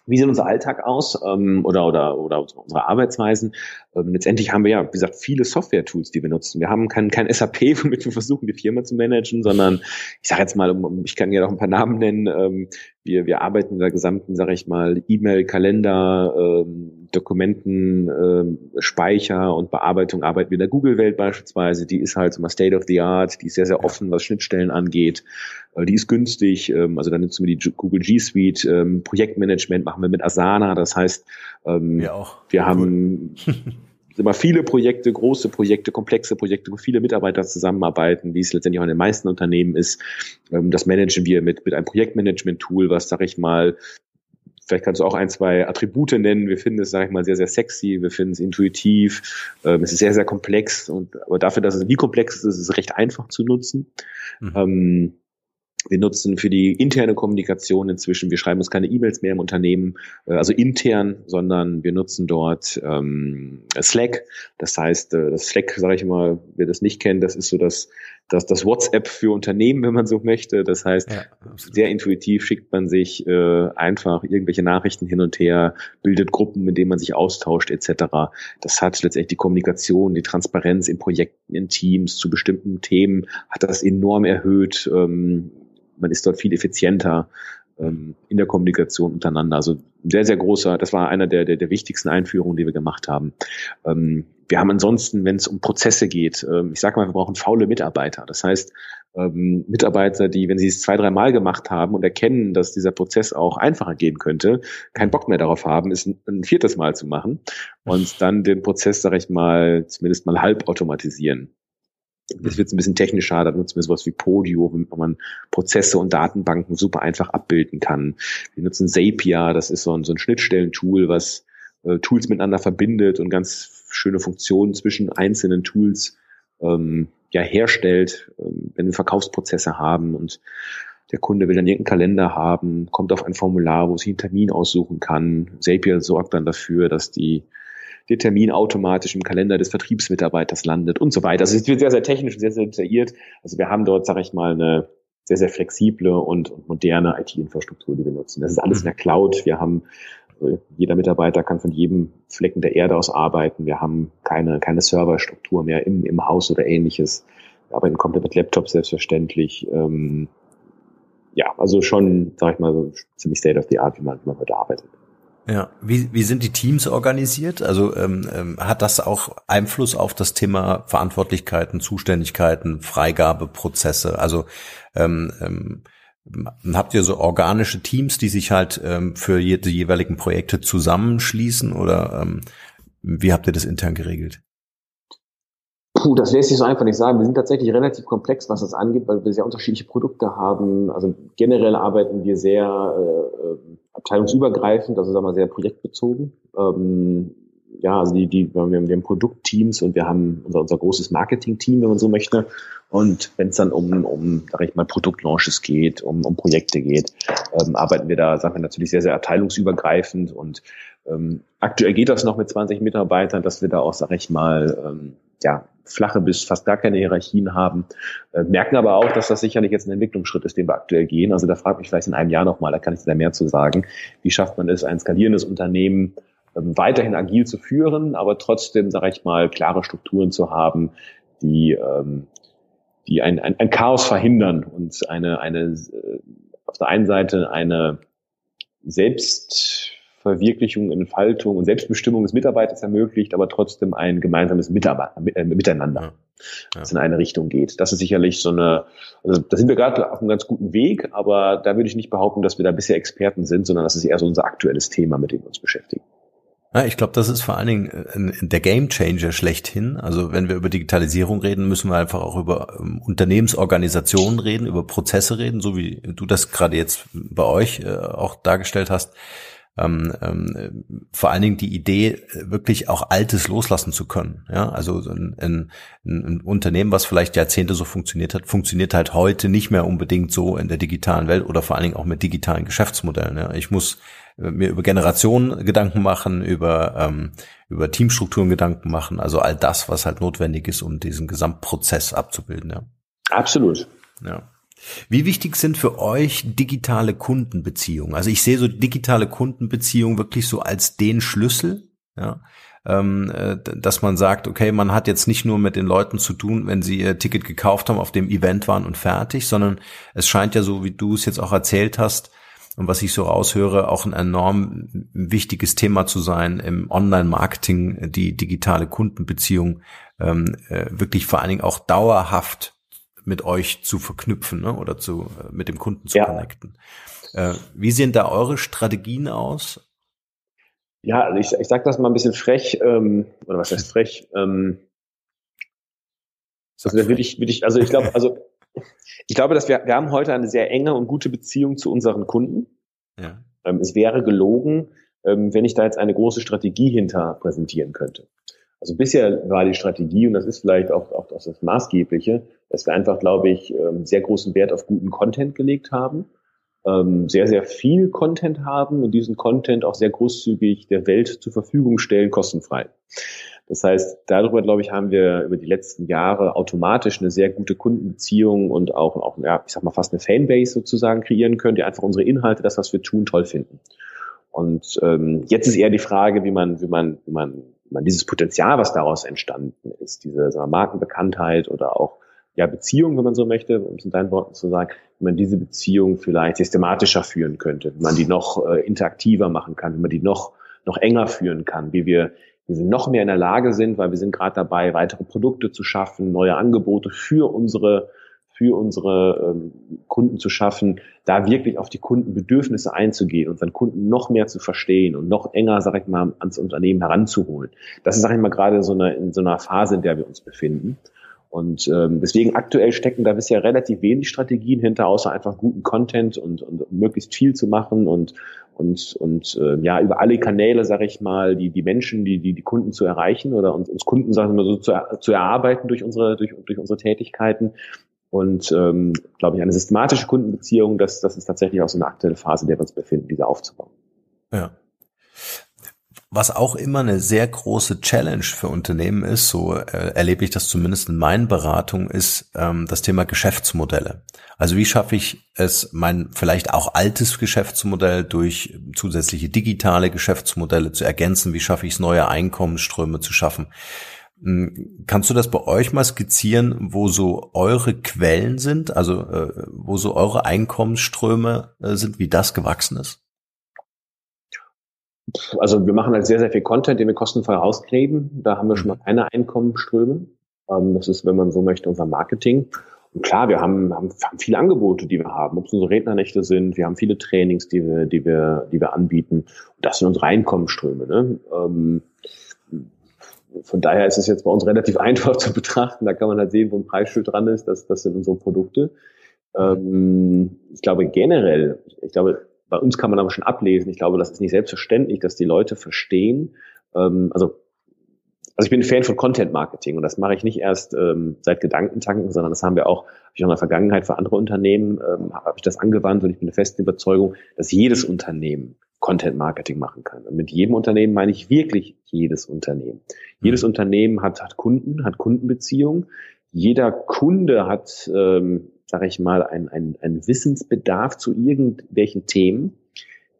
Wie sieht unser Alltag aus ähm, oder, oder, oder unsere Arbeitsweisen? Ähm, letztendlich haben wir ja, wie gesagt, viele Software-Tools, die wir nutzen. Wir haben kein, kein SAP, (laughs) womit wir versuchen, die Firma zu managen, sondern ich sage jetzt mal, ich kann ja noch ein paar Namen nennen. Ähm, wir, wir arbeiten in der gesamten, sage ich mal, E-Mail, Kalender, ähm, Dokumenten, ähm, Speicher und Bearbeitung arbeiten wir in der Google-Welt beispielsweise. Die ist halt so mal State of the Art, die ist sehr, sehr offen, was Schnittstellen angeht. Die ist günstig, ähm, also dann nutzen wir die Google G Suite. Ähm, Projektmanagement machen wir mit Asana, das heißt, ähm, wir, auch. wir cool. haben (laughs) immer viele Projekte, große Projekte, komplexe Projekte, wo viele Mitarbeiter zusammenarbeiten, wie es letztendlich auch in den meisten Unternehmen ist. Ähm, das managen wir mit, mit einem Projektmanagement-Tool, was, sag ich mal, vielleicht kannst du auch ein, zwei Attribute nennen. Wir finden es, sag ich mal, sehr, sehr sexy, wir finden es intuitiv, ähm, es ist sehr, sehr komplex und aber dafür, dass es nie komplex ist, ist es recht einfach zu nutzen. Mhm. Ähm, wir nutzen für die interne Kommunikation inzwischen, wir schreiben uns keine E-Mails mehr im Unternehmen, äh, also intern, sondern wir nutzen dort ähm, Slack. Das heißt, äh, das Slack, sage ich mal, wer das nicht kennt, das ist so das, das, das WhatsApp für Unternehmen, wenn man so möchte. Das heißt, ja, sehr intuitiv schickt man sich äh, einfach irgendwelche Nachrichten hin und her, bildet Gruppen, mit denen man sich austauscht etc. Das hat letztendlich die Kommunikation, die Transparenz in Projekten, in Teams zu bestimmten Themen, hat das enorm erhöht. Ähm, man ist dort viel effizienter ähm, in der Kommunikation untereinander. Also sehr, sehr großer, das war einer der, der, der wichtigsten Einführungen, die wir gemacht haben. Ähm, wir haben ansonsten, wenn es um Prozesse geht, ähm, ich sage mal, wir brauchen faule Mitarbeiter. Das heißt, ähm, Mitarbeiter, die, wenn sie es zwei, drei Mal gemacht haben und erkennen, dass dieser Prozess auch einfacher gehen könnte, keinen Bock mehr darauf haben, es ein, ein viertes Mal zu machen und dann den Prozess, sage ich mal, zumindest mal halb automatisieren. Jetzt wird es ein bisschen technischer, da nutzen wir sowas wie Podio, wo man Prozesse und Datenbanken super einfach abbilden kann. Wir nutzen Zapier, das ist so ein, so ein Schnittstellentool, was äh, Tools miteinander verbindet und ganz schöne Funktionen zwischen einzelnen Tools ähm, ja herstellt, ähm, wenn wir Verkaufsprozesse haben und der Kunde will dann irgendeinen Kalender haben, kommt auf ein Formular, wo sich einen Termin aussuchen kann. Zapier sorgt dann dafür, dass die der Termin automatisch im Kalender des Vertriebsmitarbeiters landet und so weiter. Also es wird sehr, sehr technisch und sehr, sehr detailliert. Also wir haben dort, sage ich mal, eine sehr, sehr flexible und, und moderne IT-Infrastruktur, die wir nutzen. Das ist alles in der Cloud. Wir haben jeder Mitarbeiter kann von jedem Flecken der Erde aus arbeiten. Wir haben keine, keine Serverstruktur mehr im, im Haus oder ähnliches. Wir arbeiten komplett mit Laptops selbstverständlich. Ähm, ja, also schon, sag ich mal, so ziemlich state of the art, wie man, wie man heute arbeitet. Ja, wie, wie sind die Teams organisiert? Also ähm, ähm, hat das auch Einfluss auf das Thema Verantwortlichkeiten, Zuständigkeiten, Freigabeprozesse? Also ähm, ähm, habt ihr so organische Teams, die sich halt ähm, für die jeweiligen Projekte zusammenschließen oder ähm, wie habt ihr das intern geregelt? Puh, das lässt sich so einfach nicht sagen. Wir sind tatsächlich relativ komplex, was das angeht, weil wir sehr unterschiedliche Produkte haben. Also generell arbeiten wir sehr äh, abteilungsübergreifend, also sagen wir sehr projektbezogen. Ähm, ja, also die, die, wir haben, wir haben Produktteams und wir haben unser, unser großes Marketing-Team, wenn man so möchte. Und wenn es dann um, um, sag ich mal, Produktlaunches geht, um, um Projekte geht, ähm, arbeiten wir da, sagen wir natürlich sehr, sehr abteilungsübergreifend und ähm, aktuell geht das noch mit 20 Mitarbeitern, dass wir da auch, sag ich mal, ähm, ja, flache bis fast gar keine Hierarchien haben, äh, merken aber auch, dass das sicherlich jetzt ein Entwicklungsschritt ist, den wir aktuell gehen. Also da fragt mich vielleicht in einem Jahr nochmal, da kann ich da mehr zu sagen. Wie schafft man es, ein skalierendes Unternehmen weiterhin agil zu führen, aber trotzdem, sage ich mal, klare Strukturen zu haben, die, ähm, die ein, ein, ein Chaos verhindern und eine, eine äh, auf der einen Seite eine selbst Verwirklichung, Entfaltung und Selbstbestimmung des Mitarbeiters ermöglicht, aber trotzdem ein gemeinsames Mitarbeit äh, Miteinander, ja. Ja. das in eine Richtung geht. Das ist sicherlich so eine, also da sind wir gerade auf einem ganz guten Weg, aber da würde ich nicht behaupten, dass wir da bisher Experten sind, sondern das ist eher so unser aktuelles Thema, mit dem wir uns beschäftigen. Ja, ich glaube, das ist vor allen Dingen äh, der Game Changer schlechthin. Also wenn wir über Digitalisierung reden, müssen wir einfach auch über ähm, Unternehmensorganisationen reden, über Prozesse reden, so wie du das gerade jetzt bei euch äh, auch dargestellt hast ähm, ähm, vor allen Dingen die Idee, wirklich auch Altes loslassen zu können. Ja, also ein, ein, ein Unternehmen, was vielleicht Jahrzehnte so funktioniert hat, funktioniert halt heute nicht mehr unbedingt so in der digitalen Welt oder vor allen Dingen auch mit digitalen Geschäftsmodellen. Ja. Ich muss äh, mir über Generationen Gedanken machen, über, ähm, über Teamstrukturen Gedanken machen, also all das, was halt notwendig ist, um diesen Gesamtprozess abzubilden. Ja. Absolut. Ja. Wie wichtig sind für euch digitale Kundenbeziehungen? Also ich sehe so digitale Kundenbeziehungen wirklich so als den Schlüssel, ja, ähm, äh, dass man sagt, okay, man hat jetzt nicht nur mit den Leuten zu tun, wenn sie ihr Ticket gekauft haben, auf dem Event waren und fertig, sondern es scheint ja so, wie du es jetzt auch erzählt hast, und was ich so raushöre, auch ein enorm wichtiges Thema zu sein im Online-Marketing, die digitale Kundenbeziehung ähm, äh, wirklich vor allen Dingen auch dauerhaft mit euch zu verknüpfen ne? oder zu, äh, mit dem Kunden zu ja. connecten. Äh, wie sehen da eure Strategien aus? Ja, also ich, ich sage das mal ein bisschen frech, ähm, oder was heißt (laughs) frech? Ähm, also da würde ich, würde ich, also ich glaube, also ich glaube, dass wir, wir haben heute eine sehr enge und gute Beziehung zu unseren Kunden. Ja. Ähm, es wäre gelogen, ähm, wenn ich da jetzt eine große Strategie hinter präsentieren könnte. Also bisher war die Strategie, und das ist vielleicht auch, auch das Maßgebliche, dass wir einfach, glaube ich, ähm, sehr großen Wert auf guten Content gelegt haben, sehr, sehr viel Content haben und diesen Content auch sehr großzügig der Welt zur Verfügung stellen, kostenfrei. Das heißt, darüber, glaube ich, haben wir über die letzten Jahre automatisch eine sehr gute Kundenbeziehung und auch, auch ja, ich sag mal, fast eine Fanbase sozusagen kreieren können, die einfach unsere Inhalte, das, was wir tun, toll finden. Und ähm, jetzt ist eher die Frage, wie man, wie man, wie man, wie man dieses Potenzial, was daraus entstanden ist, diese wir, Markenbekanntheit oder auch ja, Beziehung, wenn man so möchte, um es in deinen Worten zu sagen, wie man diese Beziehung vielleicht systematischer führen könnte, wie man die noch äh, interaktiver machen kann, wie man die noch, noch enger führen kann, wie wir wir sind noch mehr in der Lage sind, weil wir sind gerade dabei, weitere Produkte zu schaffen, neue Angebote für unsere für unsere ähm, Kunden zu schaffen, da wirklich auf die Kundenbedürfnisse einzugehen, unseren Kunden noch mehr zu verstehen und noch enger, sag ich mal, ans Unternehmen heranzuholen. Das ist, sag ich mal, gerade so eine, in so einer Phase, in der wir uns befinden. Und ähm, deswegen aktuell stecken da bisher relativ wenig Strategien hinter, außer einfach guten Content und, und, und möglichst viel zu machen und, und, und äh, ja, über alle Kanäle, sage ich mal, die, die Menschen, die, die, die Kunden zu erreichen oder uns, uns Kunden, sagen wir mal so, zu, zu erarbeiten durch unsere, durch, durch unsere Tätigkeiten. Und ähm, glaube ich, eine systematische Kundenbeziehung, das, das ist tatsächlich auch so eine aktuelle Phase, in der wir uns befinden, diese aufzubauen. Ja. Was auch immer eine sehr große Challenge für Unternehmen ist, so äh, erlebe ich das zumindest in meinen Beratungen, ist ähm, das Thema Geschäftsmodelle. Also wie schaffe ich es, mein vielleicht auch altes Geschäftsmodell durch zusätzliche digitale Geschäftsmodelle zu ergänzen? Wie schaffe ich es, neue Einkommensströme zu schaffen? Hm, kannst du das bei euch mal skizzieren, wo so eure Quellen sind, also äh, wo so eure Einkommensströme äh, sind, wie das gewachsen ist? Also wir machen halt sehr, sehr viel Content, den wir kostenfrei rausgeben. Da haben wir schon mal mhm. keine Einkommensströme. Ähm, das ist, wenn man so möchte, unser Marketing. Und klar, wir haben, haben, haben viele Angebote, die wir haben, ob es unsere Rednernächte sind, wir haben viele Trainings, die wir, die wir, die wir anbieten. Und das sind unsere Einkommensströme. Ne? Ähm, von daher ist es jetzt bei uns relativ (laughs) einfach zu betrachten. Da kann man halt sehen, wo ein Preisschild dran ist. Das, das sind unsere Produkte. Ähm, ich glaube generell, ich glaube, bei uns kann man aber schon ablesen. Ich glaube, das ist nicht selbstverständlich, dass die Leute verstehen. Ähm, also, also ich bin ein Fan von Content Marketing und das mache ich nicht erst ähm, seit Gedankentanken, sondern das haben wir auch, habe ich auch in der Vergangenheit für andere Unternehmen, ähm, habe ich das angewandt und ich bin der festen Überzeugung, dass jedes Unternehmen Content Marketing machen kann. Und mit jedem Unternehmen meine ich wirklich jedes Unternehmen. Jedes mhm. Unternehmen hat, hat Kunden, hat Kundenbeziehungen. Jeder Kunde hat ähm, sage ich mal, ein, ein, ein Wissensbedarf zu irgendwelchen Themen.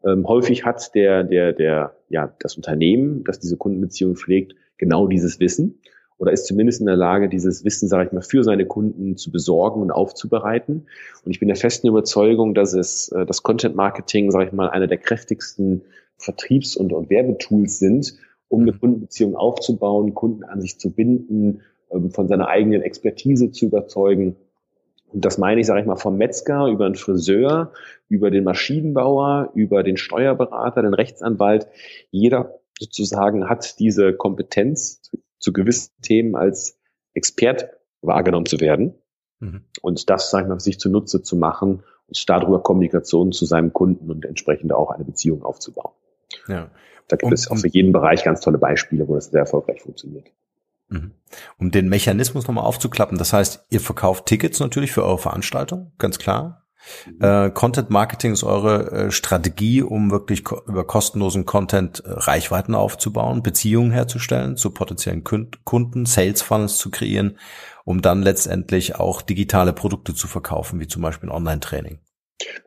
Ähm, häufig hat der, der, der, ja, das Unternehmen, das diese Kundenbeziehung pflegt, genau dieses Wissen oder ist zumindest in der Lage, dieses Wissen, sage ich mal, für seine Kunden zu besorgen und aufzubereiten. Und ich bin der festen Überzeugung, dass es äh, das Content Marketing, sage ich mal, einer der kräftigsten Vertriebs- und, und Werbetools sind, um eine Kundenbeziehung aufzubauen, Kunden an sich zu binden, ähm, von seiner eigenen Expertise zu überzeugen und das meine ich, sage ich mal, vom Metzger über den Friseur, über den Maschinenbauer, über den Steuerberater, den Rechtsanwalt. Jeder sozusagen hat diese Kompetenz zu, zu gewissen Themen als Expert wahrgenommen zu werden. Mhm. Und das, sage ich mal, sich zunutze zu machen und darüber Kommunikation zu seinem Kunden und entsprechend auch eine Beziehung aufzubauen. Ja. Da gibt und, es auch für jeden Bereich ganz tolle Beispiele, wo das sehr erfolgreich funktioniert. Mhm. Um den Mechanismus nochmal aufzuklappen, das heißt, ihr verkauft Tickets natürlich für eure Veranstaltung, ganz klar. Mhm. Äh, Content Marketing ist eure äh, Strategie, um wirklich ko über kostenlosen Content äh, Reichweiten aufzubauen, Beziehungen herzustellen zu potenziellen Kunden, Sales Funnels zu kreieren, um dann letztendlich auch digitale Produkte zu verkaufen, wie zum Beispiel ein Online-Training.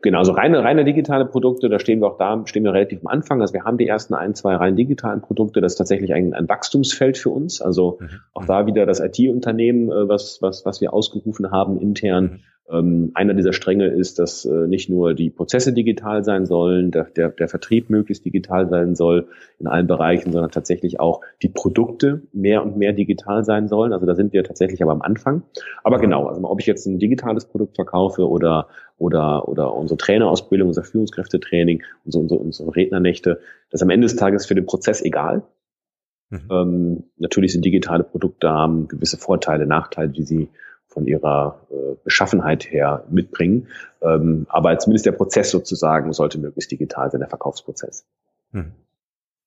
Genau, also reine, reine digitale Produkte, da stehen wir auch da, stehen wir relativ am Anfang. Also wir haben die ersten ein, zwei rein digitalen Produkte. Das ist tatsächlich ein, ein Wachstumsfeld für uns. Also mhm. auch da wieder das IT-Unternehmen, äh, was, was, was wir ausgerufen haben intern. Mhm. Ähm, einer dieser Stränge ist, dass äh, nicht nur die Prozesse digital sein sollen, der, der, der Vertrieb möglichst digital sein soll in allen Bereichen, sondern tatsächlich auch die Produkte mehr und mehr digital sein sollen. Also da sind wir tatsächlich aber am Anfang. Aber genau, also ob ich jetzt ein digitales Produkt verkaufe oder oder, oder unsere Trainerausbildung, unser Führungskräftetraining, unsere, unsere, unsere Rednernächte, das ist am Ende des Tages für den Prozess egal. Mhm. Ähm, natürlich sind digitale Produkte haben gewisse Vorteile, Nachteile, die sie von ihrer äh, Beschaffenheit her mitbringen. Ähm, aber zumindest der Prozess sozusagen sollte möglichst digital sein, der Verkaufsprozess. Mhm.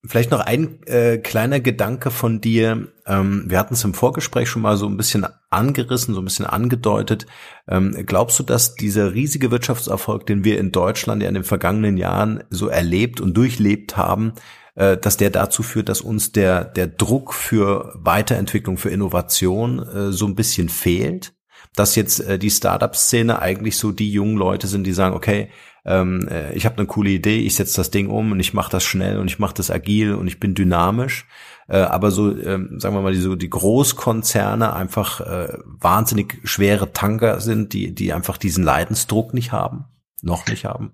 Vielleicht noch ein äh, kleiner Gedanke von dir. Ähm, wir hatten es im Vorgespräch schon mal so ein bisschen angerissen, so ein bisschen angedeutet. Ähm, glaubst du, dass dieser riesige Wirtschaftserfolg, den wir in Deutschland ja in den vergangenen Jahren so erlebt und durchlebt haben, äh, dass der dazu führt, dass uns der, der Druck für Weiterentwicklung, für Innovation äh, so ein bisschen fehlt? Dass jetzt äh, die Startup-Szene eigentlich so die jungen Leute sind, die sagen, okay, ähm, äh, ich habe eine coole Idee, ich setze das Ding um und ich mache das schnell und ich mache das agil und ich bin dynamisch. Äh, aber so, ähm, sagen wir mal, die, so die Großkonzerne einfach äh, wahnsinnig schwere Tanker sind, die, die einfach diesen Leidensdruck nicht haben, noch nicht haben.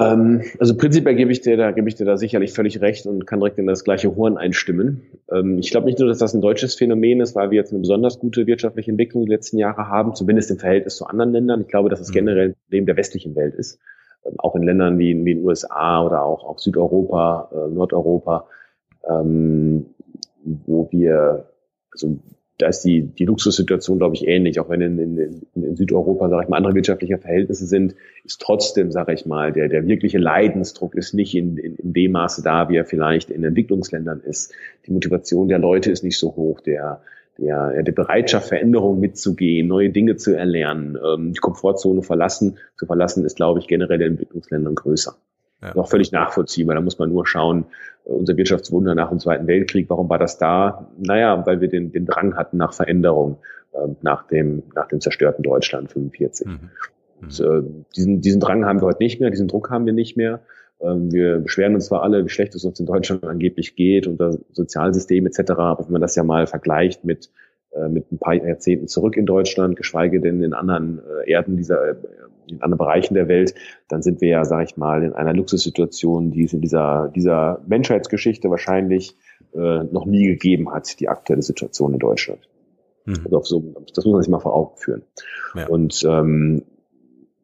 Ähm, also prinzipiell gebe ich dir da, gebe ich dir da sicherlich völlig recht und kann direkt in das gleiche Horn einstimmen. Ähm, ich glaube nicht nur, dass das ein deutsches Phänomen ist, weil wir jetzt eine besonders gute wirtschaftliche Entwicklung die letzten Jahre haben, zumindest im Verhältnis zu anderen Ländern. Ich glaube, dass es mhm. generell ein Problem der westlichen Welt ist. Ähm, auch in Ländern wie, in den USA oder auch, auch Südeuropa, äh, Nordeuropa, ähm, wo wir, also da ist die, die Luxussituation, glaube ich, ähnlich. Auch wenn in, in, in Südeuropa, sage ich mal, andere wirtschaftliche Verhältnisse sind, ist trotzdem, sage ich mal, der, der wirkliche Leidensdruck ist nicht in, in, in dem Maße da, wie er vielleicht in Entwicklungsländern ist. Die Motivation der Leute ist nicht so hoch. Der, der, der Bereitschaft, Veränderungen mitzugehen, neue Dinge zu erlernen, ähm, die Komfortzone verlassen, zu verlassen, ist, glaube ich, generell in Entwicklungsländern größer. Ja. Auch völlig nachvollziehbar. Da muss man nur schauen, äh, unser Wirtschaftswunder nach dem Zweiten Weltkrieg, warum war das da? Naja, weil wir den, den Drang hatten nach Veränderung äh, nach, dem, nach dem zerstörten Deutschland 45. Mhm. Und, äh, diesen, diesen Drang haben wir heute nicht mehr, diesen Druck haben wir nicht mehr. Ähm, wir beschweren uns zwar alle, wie schlecht es uns in Deutschland angeblich geht und das Sozialsystem etc., aber wenn man das ja mal vergleicht mit äh, mit ein paar Jahrzehnten zurück in Deutschland, geschweige denn in anderen äh, Erden dieser, äh, in anderen Bereichen der Welt, dann sind wir ja, sage ich mal, in einer Luxussituation, die es in dieser, dieser Menschheitsgeschichte wahrscheinlich äh, noch nie gegeben hat, die aktuelle Situation in Deutschland. Mhm. Also so, das muss man sich mal vor Augen führen. Ja. Und ähm,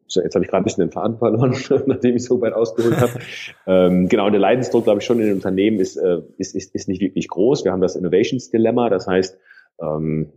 so, jetzt habe ich gerade ein bisschen den Faden verloren, (laughs) nachdem ich so weit ausgeholt habe. ähm, genau, der Leidensdruck, glaube ich, schon in den Unternehmen ist, äh, ist, ist, ist nicht wirklich groß. Wir haben das Innovations Dilemma, das heißt, ähm,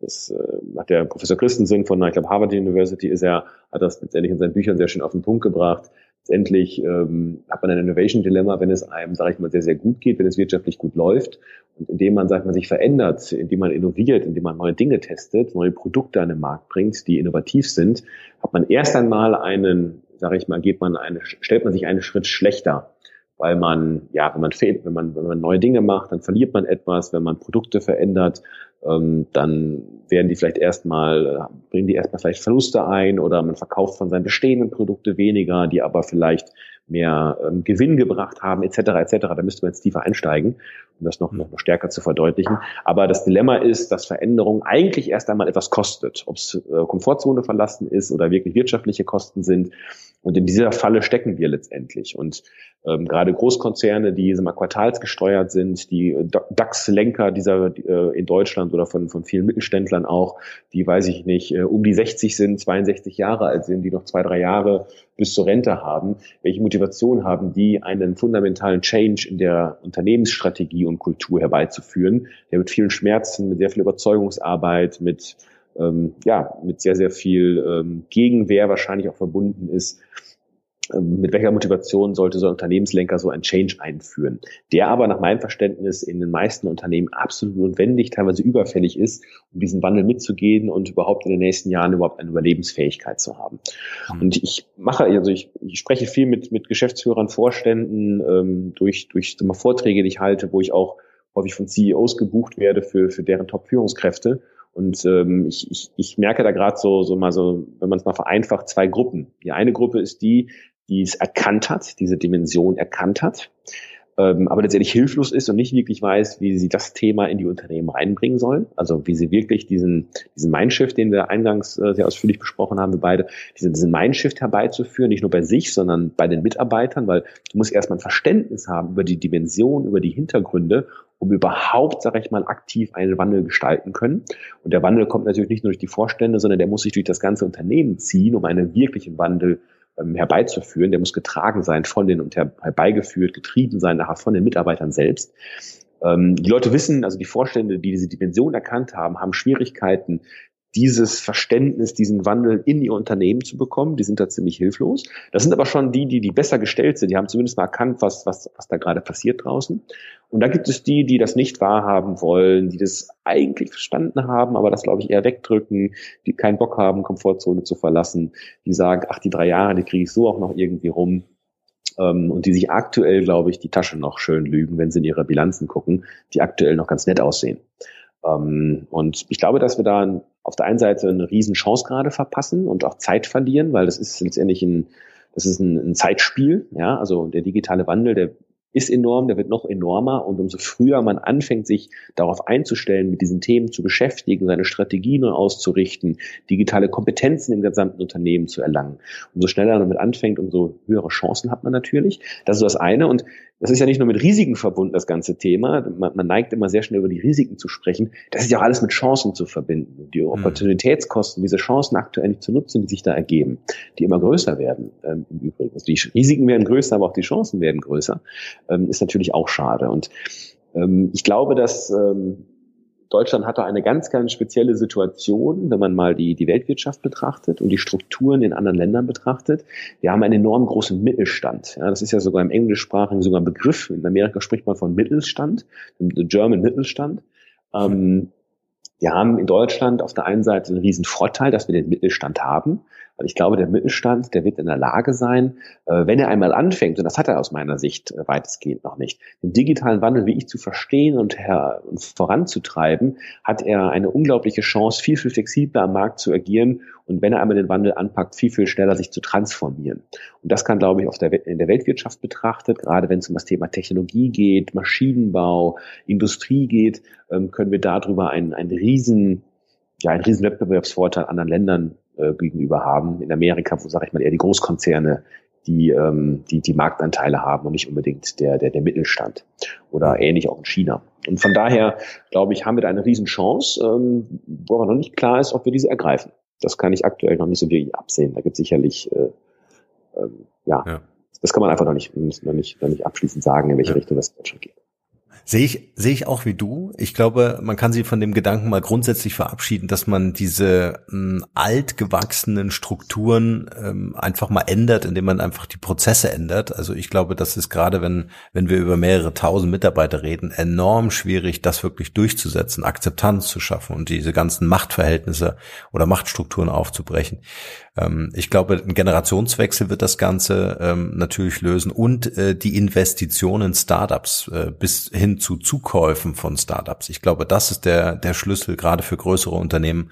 das äh, hat der Professor Christensen von, ich glaube, Harvard University ist er, hat das letztendlich in seinen Büchern sehr schön auf den Punkt gebracht. Letztendlich ähm, hat man ein Innovation Dilemma, wenn es einem, sage ich mal, sehr, sehr gut geht, wenn es wirtschaftlich gut läuft. Und indem man, sagt man, sich verändert, indem man innoviert, indem man neue Dinge testet, neue Produkte an den Markt bringt, die innovativ sind, hat man erst einmal einen, sage ich mal, geht man eine, stellt man sich einen Schritt schlechter. Weil man, ja, wenn man fehlt, wenn man, wenn man neue Dinge macht, dann verliert man etwas, wenn man Produkte verändert, ähm, dann werden die vielleicht erstmal, bringen die erstmal vielleicht Verluste ein oder man verkauft von seinen bestehenden Produkte weniger, die aber vielleicht mehr ähm, Gewinn gebracht haben, etc. etc. Da müsste man jetzt tiefer einsteigen, um das noch, noch, noch stärker zu verdeutlichen. Aber das Dilemma ist, dass Veränderung eigentlich erst einmal etwas kostet. Ob es äh, Komfortzone verlassen ist oder wirklich wirtschaftliche Kosten sind. Und in dieser Falle stecken wir letztendlich. Und ähm, gerade Großkonzerne, die mal quartalsgesteuert sind, die DAX-Lenker dieser äh, in Deutschland oder von, von vielen Mittelständlern auch, die, weiß ich nicht, äh, um die 60 sind, 62 Jahre alt sind, die noch zwei, drei Jahre bis zur Rente haben, welche Motivation haben die, einen fundamentalen Change in der Unternehmensstrategie und Kultur herbeizuführen, der mit vielen Schmerzen, mit sehr viel Überzeugungsarbeit, mit ähm, ja, mit sehr, sehr viel ähm, Gegenwehr wahrscheinlich auch verbunden ist. Ähm, mit welcher Motivation sollte so ein Unternehmenslenker so ein Change einführen, der aber nach meinem Verständnis in den meisten Unternehmen absolut notwendig, teilweise überfällig ist, um diesen Wandel mitzugehen und überhaupt in den nächsten Jahren überhaupt eine Überlebensfähigkeit zu haben. Mhm. Und ich mache, also ich, ich spreche viel mit, mit Geschäftsführern, Vorständen, ähm, durch, durch mal Vorträge, die ich halte, wo ich auch häufig von CEOs gebucht werde für, für deren Top-Führungskräfte. Und ähm, ich, ich, ich merke da gerade so, so mal so, wenn man es mal vereinfacht, zwei Gruppen. Die eine Gruppe ist die, die es erkannt hat, diese Dimension erkannt hat, ähm, aber letztendlich hilflos ist und nicht wirklich weiß, wie sie das Thema in die Unternehmen reinbringen sollen. Also wie sie wirklich diesen, diesen Mindshift, den wir eingangs äh, sehr ausführlich besprochen haben, wir beide, diesen, diesen Mindshift herbeizuführen, nicht nur bei sich, sondern bei den Mitarbeitern, weil du musst erstmal ein Verständnis haben über die Dimension, über die Hintergründe, um überhaupt, sage ich mal, aktiv einen Wandel gestalten können. Und der Wandel kommt natürlich nicht nur durch die Vorstände, sondern der muss sich durch das ganze Unternehmen ziehen, um einen wirklichen Wandel herbeizuführen. Der muss getragen sein von den und herbeigeführt, getrieben sein nachher von den Mitarbeitern selbst. Ähm, die Leute wissen, also die Vorstände, die diese Dimension erkannt haben, haben Schwierigkeiten, dieses Verständnis, diesen Wandel in ihr Unternehmen zu bekommen. Die sind da ziemlich hilflos. Das sind aber schon die, die, die besser gestellt sind. Die haben zumindest mal erkannt, was, was, was da gerade passiert draußen. Und da gibt es die, die das nicht wahrhaben wollen, die das eigentlich verstanden haben, aber das, glaube ich, eher wegdrücken, die keinen Bock haben, Komfortzone zu verlassen, die sagen, ach, die drei Jahre, die kriege ich so auch noch irgendwie rum. Ähm, und die sich aktuell, glaube ich, die Tasche noch schön lügen, wenn sie in ihre Bilanzen gucken, die aktuell noch ganz nett aussehen. Ähm, und ich glaube, dass wir da auf der einen Seite eine Riesenchance gerade verpassen und auch Zeit verlieren, weil das ist letztendlich ein, das ist ein, ein Zeitspiel. Ja, also der digitale Wandel, der ist enorm, der wird noch enormer und umso früher man anfängt, sich darauf einzustellen, mit diesen Themen zu beschäftigen, seine Strategien auszurichten, digitale Kompetenzen im gesamten Unternehmen zu erlangen, umso schneller man damit anfängt, umso höhere Chancen hat man natürlich. Das ist das eine und das ist ja nicht nur mit Risiken verbunden, das ganze Thema. Man, man, neigt immer sehr schnell über die Risiken zu sprechen. Das ist ja auch alles mit Chancen zu verbinden. Die mhm. Opportunitätskosten, diese Chancen aktuell nicht zu nutzen, die sich da ergeben, die immer größer werden ähm, im Übrigen. Also die Risiken werden größer, aber auch die Chancen werden größer, ähm, ist natürlich auch schade. Und ähm, ich glaube, dass ähm, Deutschland hat da eine ganz, ganz spezielle Situation, wenn man mal die, die Weltwirtschaft betrachtet und die Strukturen in anderen Ländern betrachtet. Wir haben einen enorm großen Mittelstand. Ja, das ist ja sogar im englischsprachigen sogar ein Begriff. In Amerika spricht man von Mittelstand, German Mittelstand. Ähm, wir haben in Deutschland auf der einen Seite einen riesen Vorteil, dass wir den Mittelstand haben. Weil ich glaube, der Mittelstand, der wird in der Lage sein, äh, wenn er einmal anfängt, und das hat er aus meiner Sicht äh, weitestgehend noch nicht, den digitalen Wandel wie ich zu verstehen und, voranzutreiben, hat er eine unglaubliche Chance, viel, viel flexibler am Markt zu agieren und wenn er einmal den Wandel anpackt, viel, viel schneller sich zu transformieren. Und das kann, glaube ich, auf der, in der Weltwirtschaft betrachtet, gerade wenn es um das Thema Technologie geht, Maschinenbau, Industrie geht, ähm, können wir darüber einen, einen riesen, ja, einen riesen Wettbewerbsvorteil anderen Ländern äh, gegenüber haben. In Amerika, wo, sage ich mal, eher die Großkonzerne die, ähm, die die Marktanteile haben und nicht unbedingt der, der, der Mittelstand oder ähnlich auch in China. Und von daher, glaube ich, haben wir da eine Riesenchance, ähm, wo aber noch nicht klar ist, ob wir diese ergreifen. Das kann ich aktuell noch nicht so wirklich absehen. Da gibt es sicherlich, äh, ähm, ja, ja, das kann man einfach noch nicht, noch nicht, noch nicht abschließend sagen, in welche ja. Richtung das Deutschland geht. Sehe ich, sehe ich auch wie du. Ich glaube, man kann sich von dem Gedanken mal grundsätzlich verabschieden, dass man diese m, hm, altgewachsenen Strukturen ähm, einfach mal ändert, indem man einfach die Prozesse ändert. Also ich glaube, das ist gerade, wenn, wenn wir über mehrere tausend Mitarbeiter reden, enorm schwierig, das wirklich durchzusetzen, Akzeptanz zu schaffen und diese ganzen Machtverhältnisse oder Machtstrukturen aufzubrechen. Ähm, ich glaube, ein Generationswechsel wird das Ganze ähm, natürlich lösen und äh, die Investitionen Startups äh, bis hin zu Zukäufen von Startups. Ich glaube, das ist der, der Schlüssel gerade für größere Unternehmen,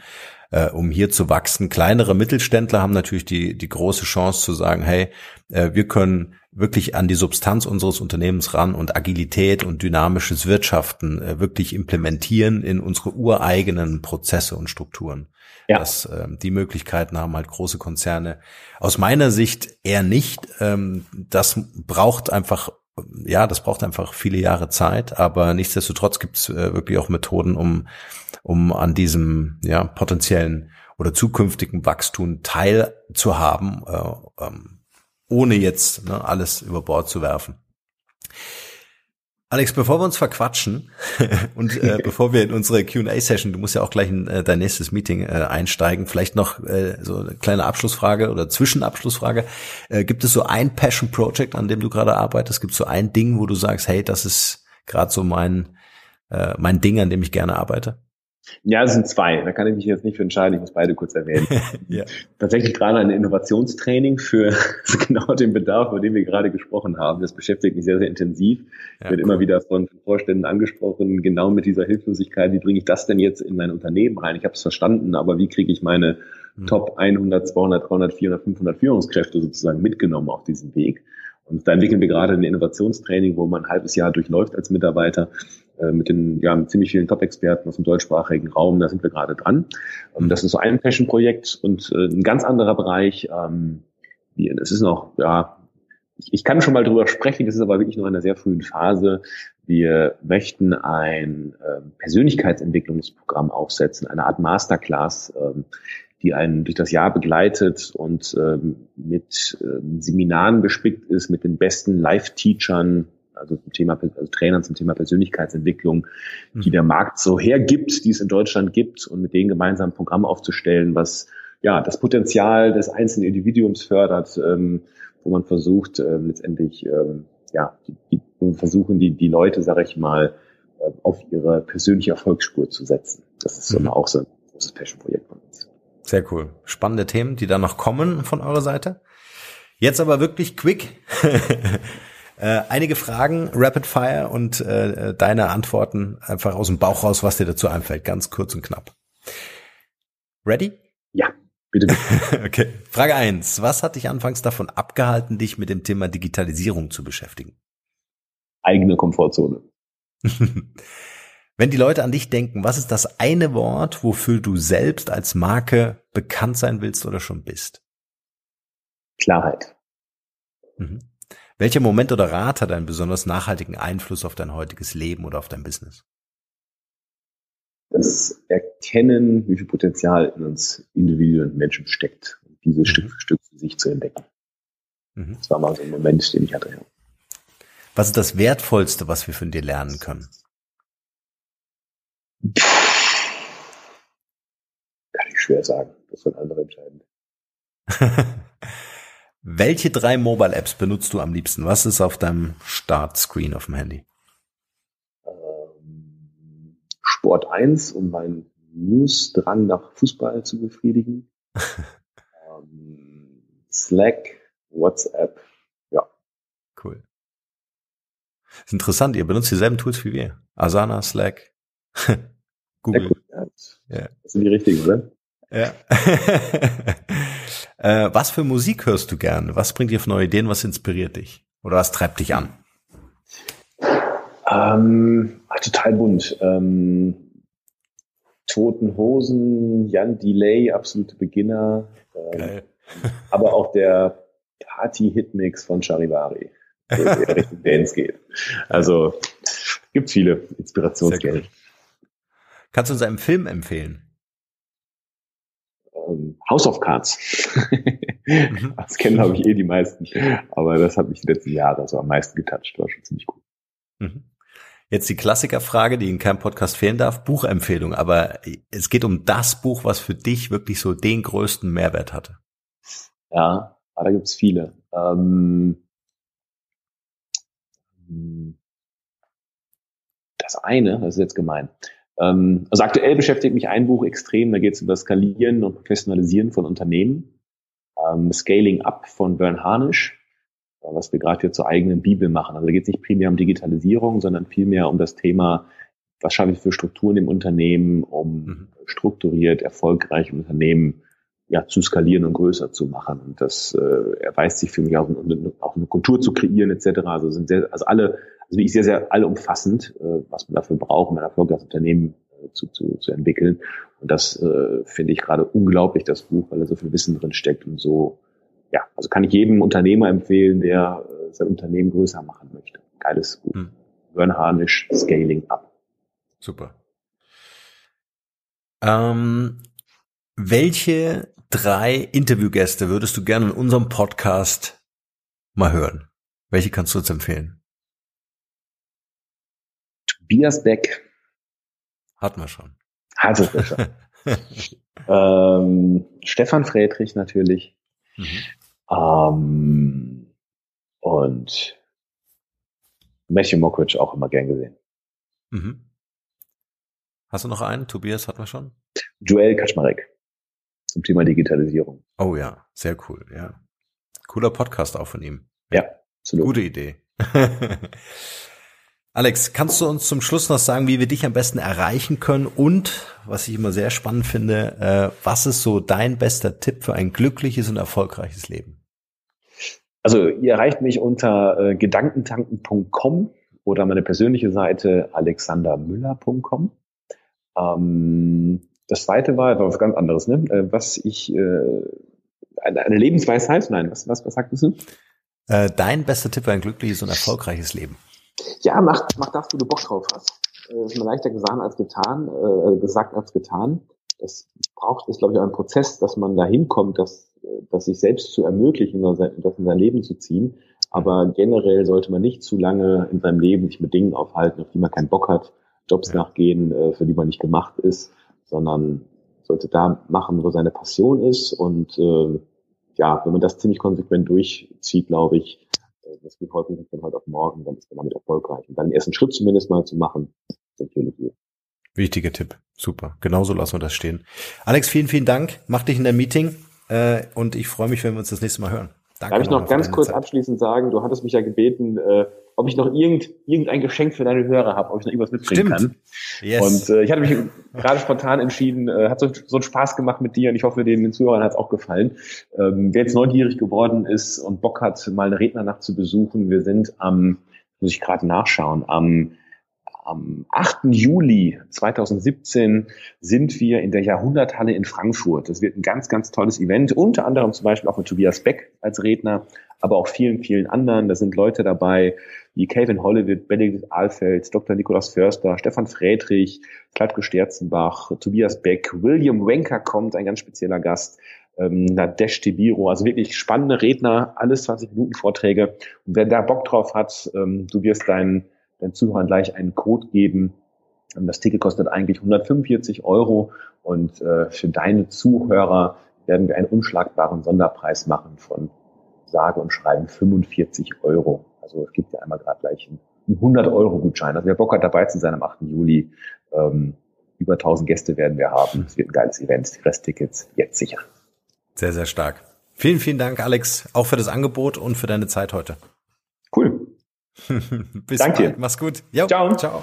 äh, um hier zu wachsen. Kleinere Mittelständler haben natürlich die, die große Chance zu sagen, hey, äh, wir können wirklich an die Substanz unseres Unternehmens ran und Agilität und dynamisches Wirtschaften äh, wirklich implementieren in unsere ureigenen Prozesse und Strukturen. Ja. Das, äh, die Möglichkeiten haben halt große Konzerne. Aus meiner Sicht eher nicht. Ähm, das braucht einfach ja, das braucht einfach viele Jahre Zeit, aber nichtsdestotrotz gibt es äh, wirklich auch Methoden, um, um an diesem ja, potenziellen oder zukünftigen Wachstum teilzuhaben, äh, ähm, ohne jetzt ne, alles über Bord zu werfen. Alex, bevor wir uns verquatschen (laughs) und äh, bevor wir in unsere Q&A-Session, du musst ja auch gleich in äh, dein nächstes Meeting äh, einsteigen, vielleicht noch äh, so eine kleine Abschlussfrage oder Zwischenabschlussfrage. Äh, gibt es so ein Passion-Project, an dem du gerade arbeitest? Gibt es so ein Ding, wo du sagst, hey, das ist gerade so mein, äh, mein Ding, an dem ich gerne arbeite? Ja, es sind zwei. Da kann ich mich jetzt nicht für entscheiden. Ich muss beide kurz erwähnen. (laughs) ja. Tatsächlich gerade ein Innovationstraining (laughs) für genau den Bedarf, über den wir gerade gesprochen haben. Das beschäftigt mich sehr, sehr intensiv. Ja, wird cool. immer wieder von Vorständen angesprochen, genau mit dieser Hilflosigkeit. Wie bringe ich das denn jetzt in mein Unternehmen rein? Ich habe es verstanden, aber wie kriege ich meine hm. Top 100, 200, 300, 400, 500 Führungskräfte sozusagen mitgenommen auf diesem Weg? Und da entwickeln wir gerade ein Innovationstraining, wo man ein halbes Jahr durchläuft als Mitarbeiter mit den ja, mit ziemlich vielen Top-Experten aus dem deutschsprachigen Raum. Da sind wir gerade dran. Ähm, das ist so ein Passion-Projekt und äh, ein ganz anderer Bereich. Ähm, es ist noch ja ich, ich kann schon mal drüber sprechen, das ist aber wirklich nur in einer sehr frühen Phase. Wir möchten ein äh, Persönlichkeitsentwicklungsprogramm aufsetzen, eine Art Masterclass, ähm, die einen durch das Jahr begleitet und ähm, mit ähm, Seminaren gespickt ist, mit den besten Live-Teachern, also zum Thema also Trainern zum Thema Persönlichkeitsentwicklung, die mhm. der Markt so hergibt, die es in Deutschland gibt, und mit denen gemeinsam ein Programm aufzustellen, was ja das Potenzial des einzelnen Individuums fördert, ähm, wo man versucht, ähm, letztendlich ähm, ja, die, die, versuchen die, die Leute, sage ich mal, äh, auf ihre persönliche Erfolgsspur zu setzen. Das ist so mhm. auch so ein großes Passion-Projekt von uns. Sehr cool. Spannende Themen, die da noch kommen von eurer Seite. Jetzt aber wirklich quick. (laughs) äh, einige Fragen, Rapid Fire und äh, deine Antworten einfach aus dem Bauch raus, was dir dazu einfällt. Ganz kurz und knapp. Ready? Ja, bitte. bitte. (laughs) okay. Frage eins: Was hat dich anfangs davon abgehalten, dich mit dem Thema Digitalisierung zu beschäftigen? Eigene Komfortzone. (laughs) Wenn die Leute an dich denken, was ist das eine Wort, wofür du selbst als Marke bekannt sein willst oder schon bist? Klarheit. Mhm. Welcher Moment oder Rat hat einen besonders nachhaltigen Einfluss auf dein heutiges Leben oder auf dein Business? Das Erkennen, wie viel Potenzial in uns Individuen und Menschen steckt und diese mhm. Stück für Stück für sich zu entdecken. Mhm. Das war mal so ein Moment, den ich hatte. Was ist das Wertvollste, was wir von dir lernen können? Kann ich schwer sagen. Das sind andere entscheiden. (laughs) Welche drei Mobile Apps benutzt du am liebsten? Was ist auf deinem Startscreen auf dem Handy? Ähm, Sport 1, um meinen News-Drang nach Fußball zu befriedigen. (laughs) ähm, Slack, WhatsApp, ja. Cool. ist interessant, ihr benutzt dieselben Tools wie wir. Asana, Slack. (laughs) Google. Ja, ja. Das sind die richtigen, oder? Ja. (laughs) äh, was für Musik hörst du gern? Was bringt dir für neue Ideen? Was inspiriert dich? Oder was treibt dich an? Ähm, total bunt. Ähm, Toten Hosen, Jan Delay, absolute Beginner. Ähm, (laughs) aber auch der Party-Hitmix von Charivari, der Richtung (laughs) Dance geht. Also gibt viele Inspirationsquellen. Kannst du uns einen Film empfehlen? House of Cards. Mhm. (laughs) Das kennen, glaube ich, eh die meisten. Aber das hat mich die letzten Jahre so am meisten getoucht. War schon ziemlich gut. Mhm. Jetzt die Klassikerfrage, die in keinem Podcast fehlen darf, Buchempfehlung. Aber es geht um das Buch, was für dich wirklich so den größten Mehrwert hatte. Ja, da gibt's viele. Ähm, das eine, das ist jetzt gemein. Ähm, also aktuell beschäftigt mich ein Buch extrem, da geht es um das Skalieren und Professionalisieren von Unternehmen. Ähm, Scaling Up von Bern Harnisch, äh, was wir gerade hier zur eigenen Bibel machen. Also da geht es nicht primär um Digitalisierung, sondern vielmehr um das Thema, was schaffe ich für Strukturen im Unternehmen, um mhm. strukturiert, erfolgreich Unternehmen ja, zu skalieren und größer zu machen. Und das äh, erweist sich für mich auch, auch eine Kultur zu kreieren etc. Also sind sehr, also alle also ich sehr, sehr allumfassend, äh, was man dafür braucht, um ein erfolgreiches Unternehmen äh, zu, zu, zu entwickeln. Und das äh, finde ich gerade unglaublich, das Buch, weil da so viel Wissen drin steckt und so, ja, also kann ich jedem Unternehmer empfehlen, der äh, sein Unternehmen größer machen möchte. Geiles Buch. Hm. Harnisch, Scaling Up. Super. Ähm, welche drei Interviewgäste würdest du gerne in unserem Podcast mal hören? Welche kannst du uns empfehlen? Tobias Beck. Hatten wir schon. Hatte wir schon. ähm, Stefan Friedrich natürlich. Mhm. Ähm, und Matthew Mockridge auch immer gern gesehen. Mhm. Hast du noch einen? Tobias hatten wir schon? Joel Kaczmarek zum Thema Digitalisierung. Oh ja, sehr cool, ja. Cooler Podcast auch von ihm. Ja, absolut. Gute Idee. (laughs) Alex, kannst du uns zum Schluss noch sagen, wie wir dich am besten erreichen können und, was ich immer sehr spannend finde, äh, was ist so dein bester Tipp für ein glückliches und erfolgreiches Leben? Also ihr erreicht mich unter äh, gedankentanken.com oder meine persönliche Seite alexandermüller.com. Ähm, das zweite war, war was ganz anderes, ne? Äh, was ich, äh, eine, eine Lebensweisheit, nein, was, was, was sagtest du? Äh, dein bester Tipp für ein glückliches und erfolgreiches Leben? Ja, mach, mach das, wo du Bock drauf hast. Äh, ist mir leichter gesagt als getan, äh, gesagt als getan. Das braucht, ist, glaube ich, auch ein Prozess, dass man da hinkommt, dass, dass sich selbst zu ermöglichen und das in sein Leben zu ziehen. Aber generell sollte man nicht zu lange in seinem Leben sich mit Dingen aufhalten, auf die man keinen Bock hat, Jobs ja. nachgehen, äh, für die man nicht gemacht ist, sondern sollte da machen, wo seine Passion ist. Und äh, ja, wenn man das ziemlich konsequent durchzieht, glaube ich, äh, das geht häufig nicht von heute auf morgen, dann ist man damit erfolgreich. Und dann den ersten Schritt zumindest mal zu machen, empfehle ich Wichtiger Tipp. Super. Genauso lassen wir das stehen. Alex, vielen, vielen Dank. Mach dich in der Meeting äh, und ich freue mich, wenn wir uns das nächste Mal hören. Danke Darf ich noch ganz kurz Zeit. abschließend sagen, du hattest mich ja gebeten, äh, ob ich noch irgend, irgendein Geschenk für deine Hörer habe, ob ich noch irgendwas mitbringen Stimmt. kann. Yes. Und äh, ich hatte mich gerade spontan entschieden, äh, hat so, so einen Spaß gemacht mit dir und ich hoffe, den, den Zuhörern hat es auch gefallen. Ähm, wer jetzt neugierig geworden ist und Bock hat, mal eine Rednernacht zu besuchen, wir sind am, muss ich gerade nachschauen, am am 8. Juli 2017 sind wir in der Jahrhunderthalle in Frankfurt. Das wird ein ganz, ganz tolles Event, unter anderem zum Beispiel auch mit Tobias Beck als Redner, aber auch vielen, vielen anderen. Da sind Leute dabei wie Kevin Hollywood, Benedikt Ahlfeld, Dr. Nikolaus Förster, Stefan Friedrich, Klatke Sterzenbach, Tobias Beck, William Wenker kommt, ein ganz spezieller Gast, ähm, Nadesh Tibiro, also wirklich spannende Redner, alles 20 Minuten Vorträge. Und wer da Bock drauf hat, ähm, du wirst deinen den Zuhörern gleich einen Code geben. Das Ticket kostet eigentlich 145 Euro und äh, für deine Zuhörer werden wir einen unschlagbaren Sonderpreis machen von sage und schreiben 45 Euro. Also es gibt ja einmal gerade gleich einen 100 Euro Gutschein. Also wer Bock hat dabei zu sein am 8. Juli, ähm, über 1000 Gäste werden wir haben. Es wird ein geiles Event. Die Resttickets jetzt sicher. Sehr, sehr stark. Vielen, vielen Dank, Alex, auch für das Angebot und für deine Zeit heute. Cool. (laughs) Bis Danke bald. Dir. Mach's gut. Jo, ciao. Ciao.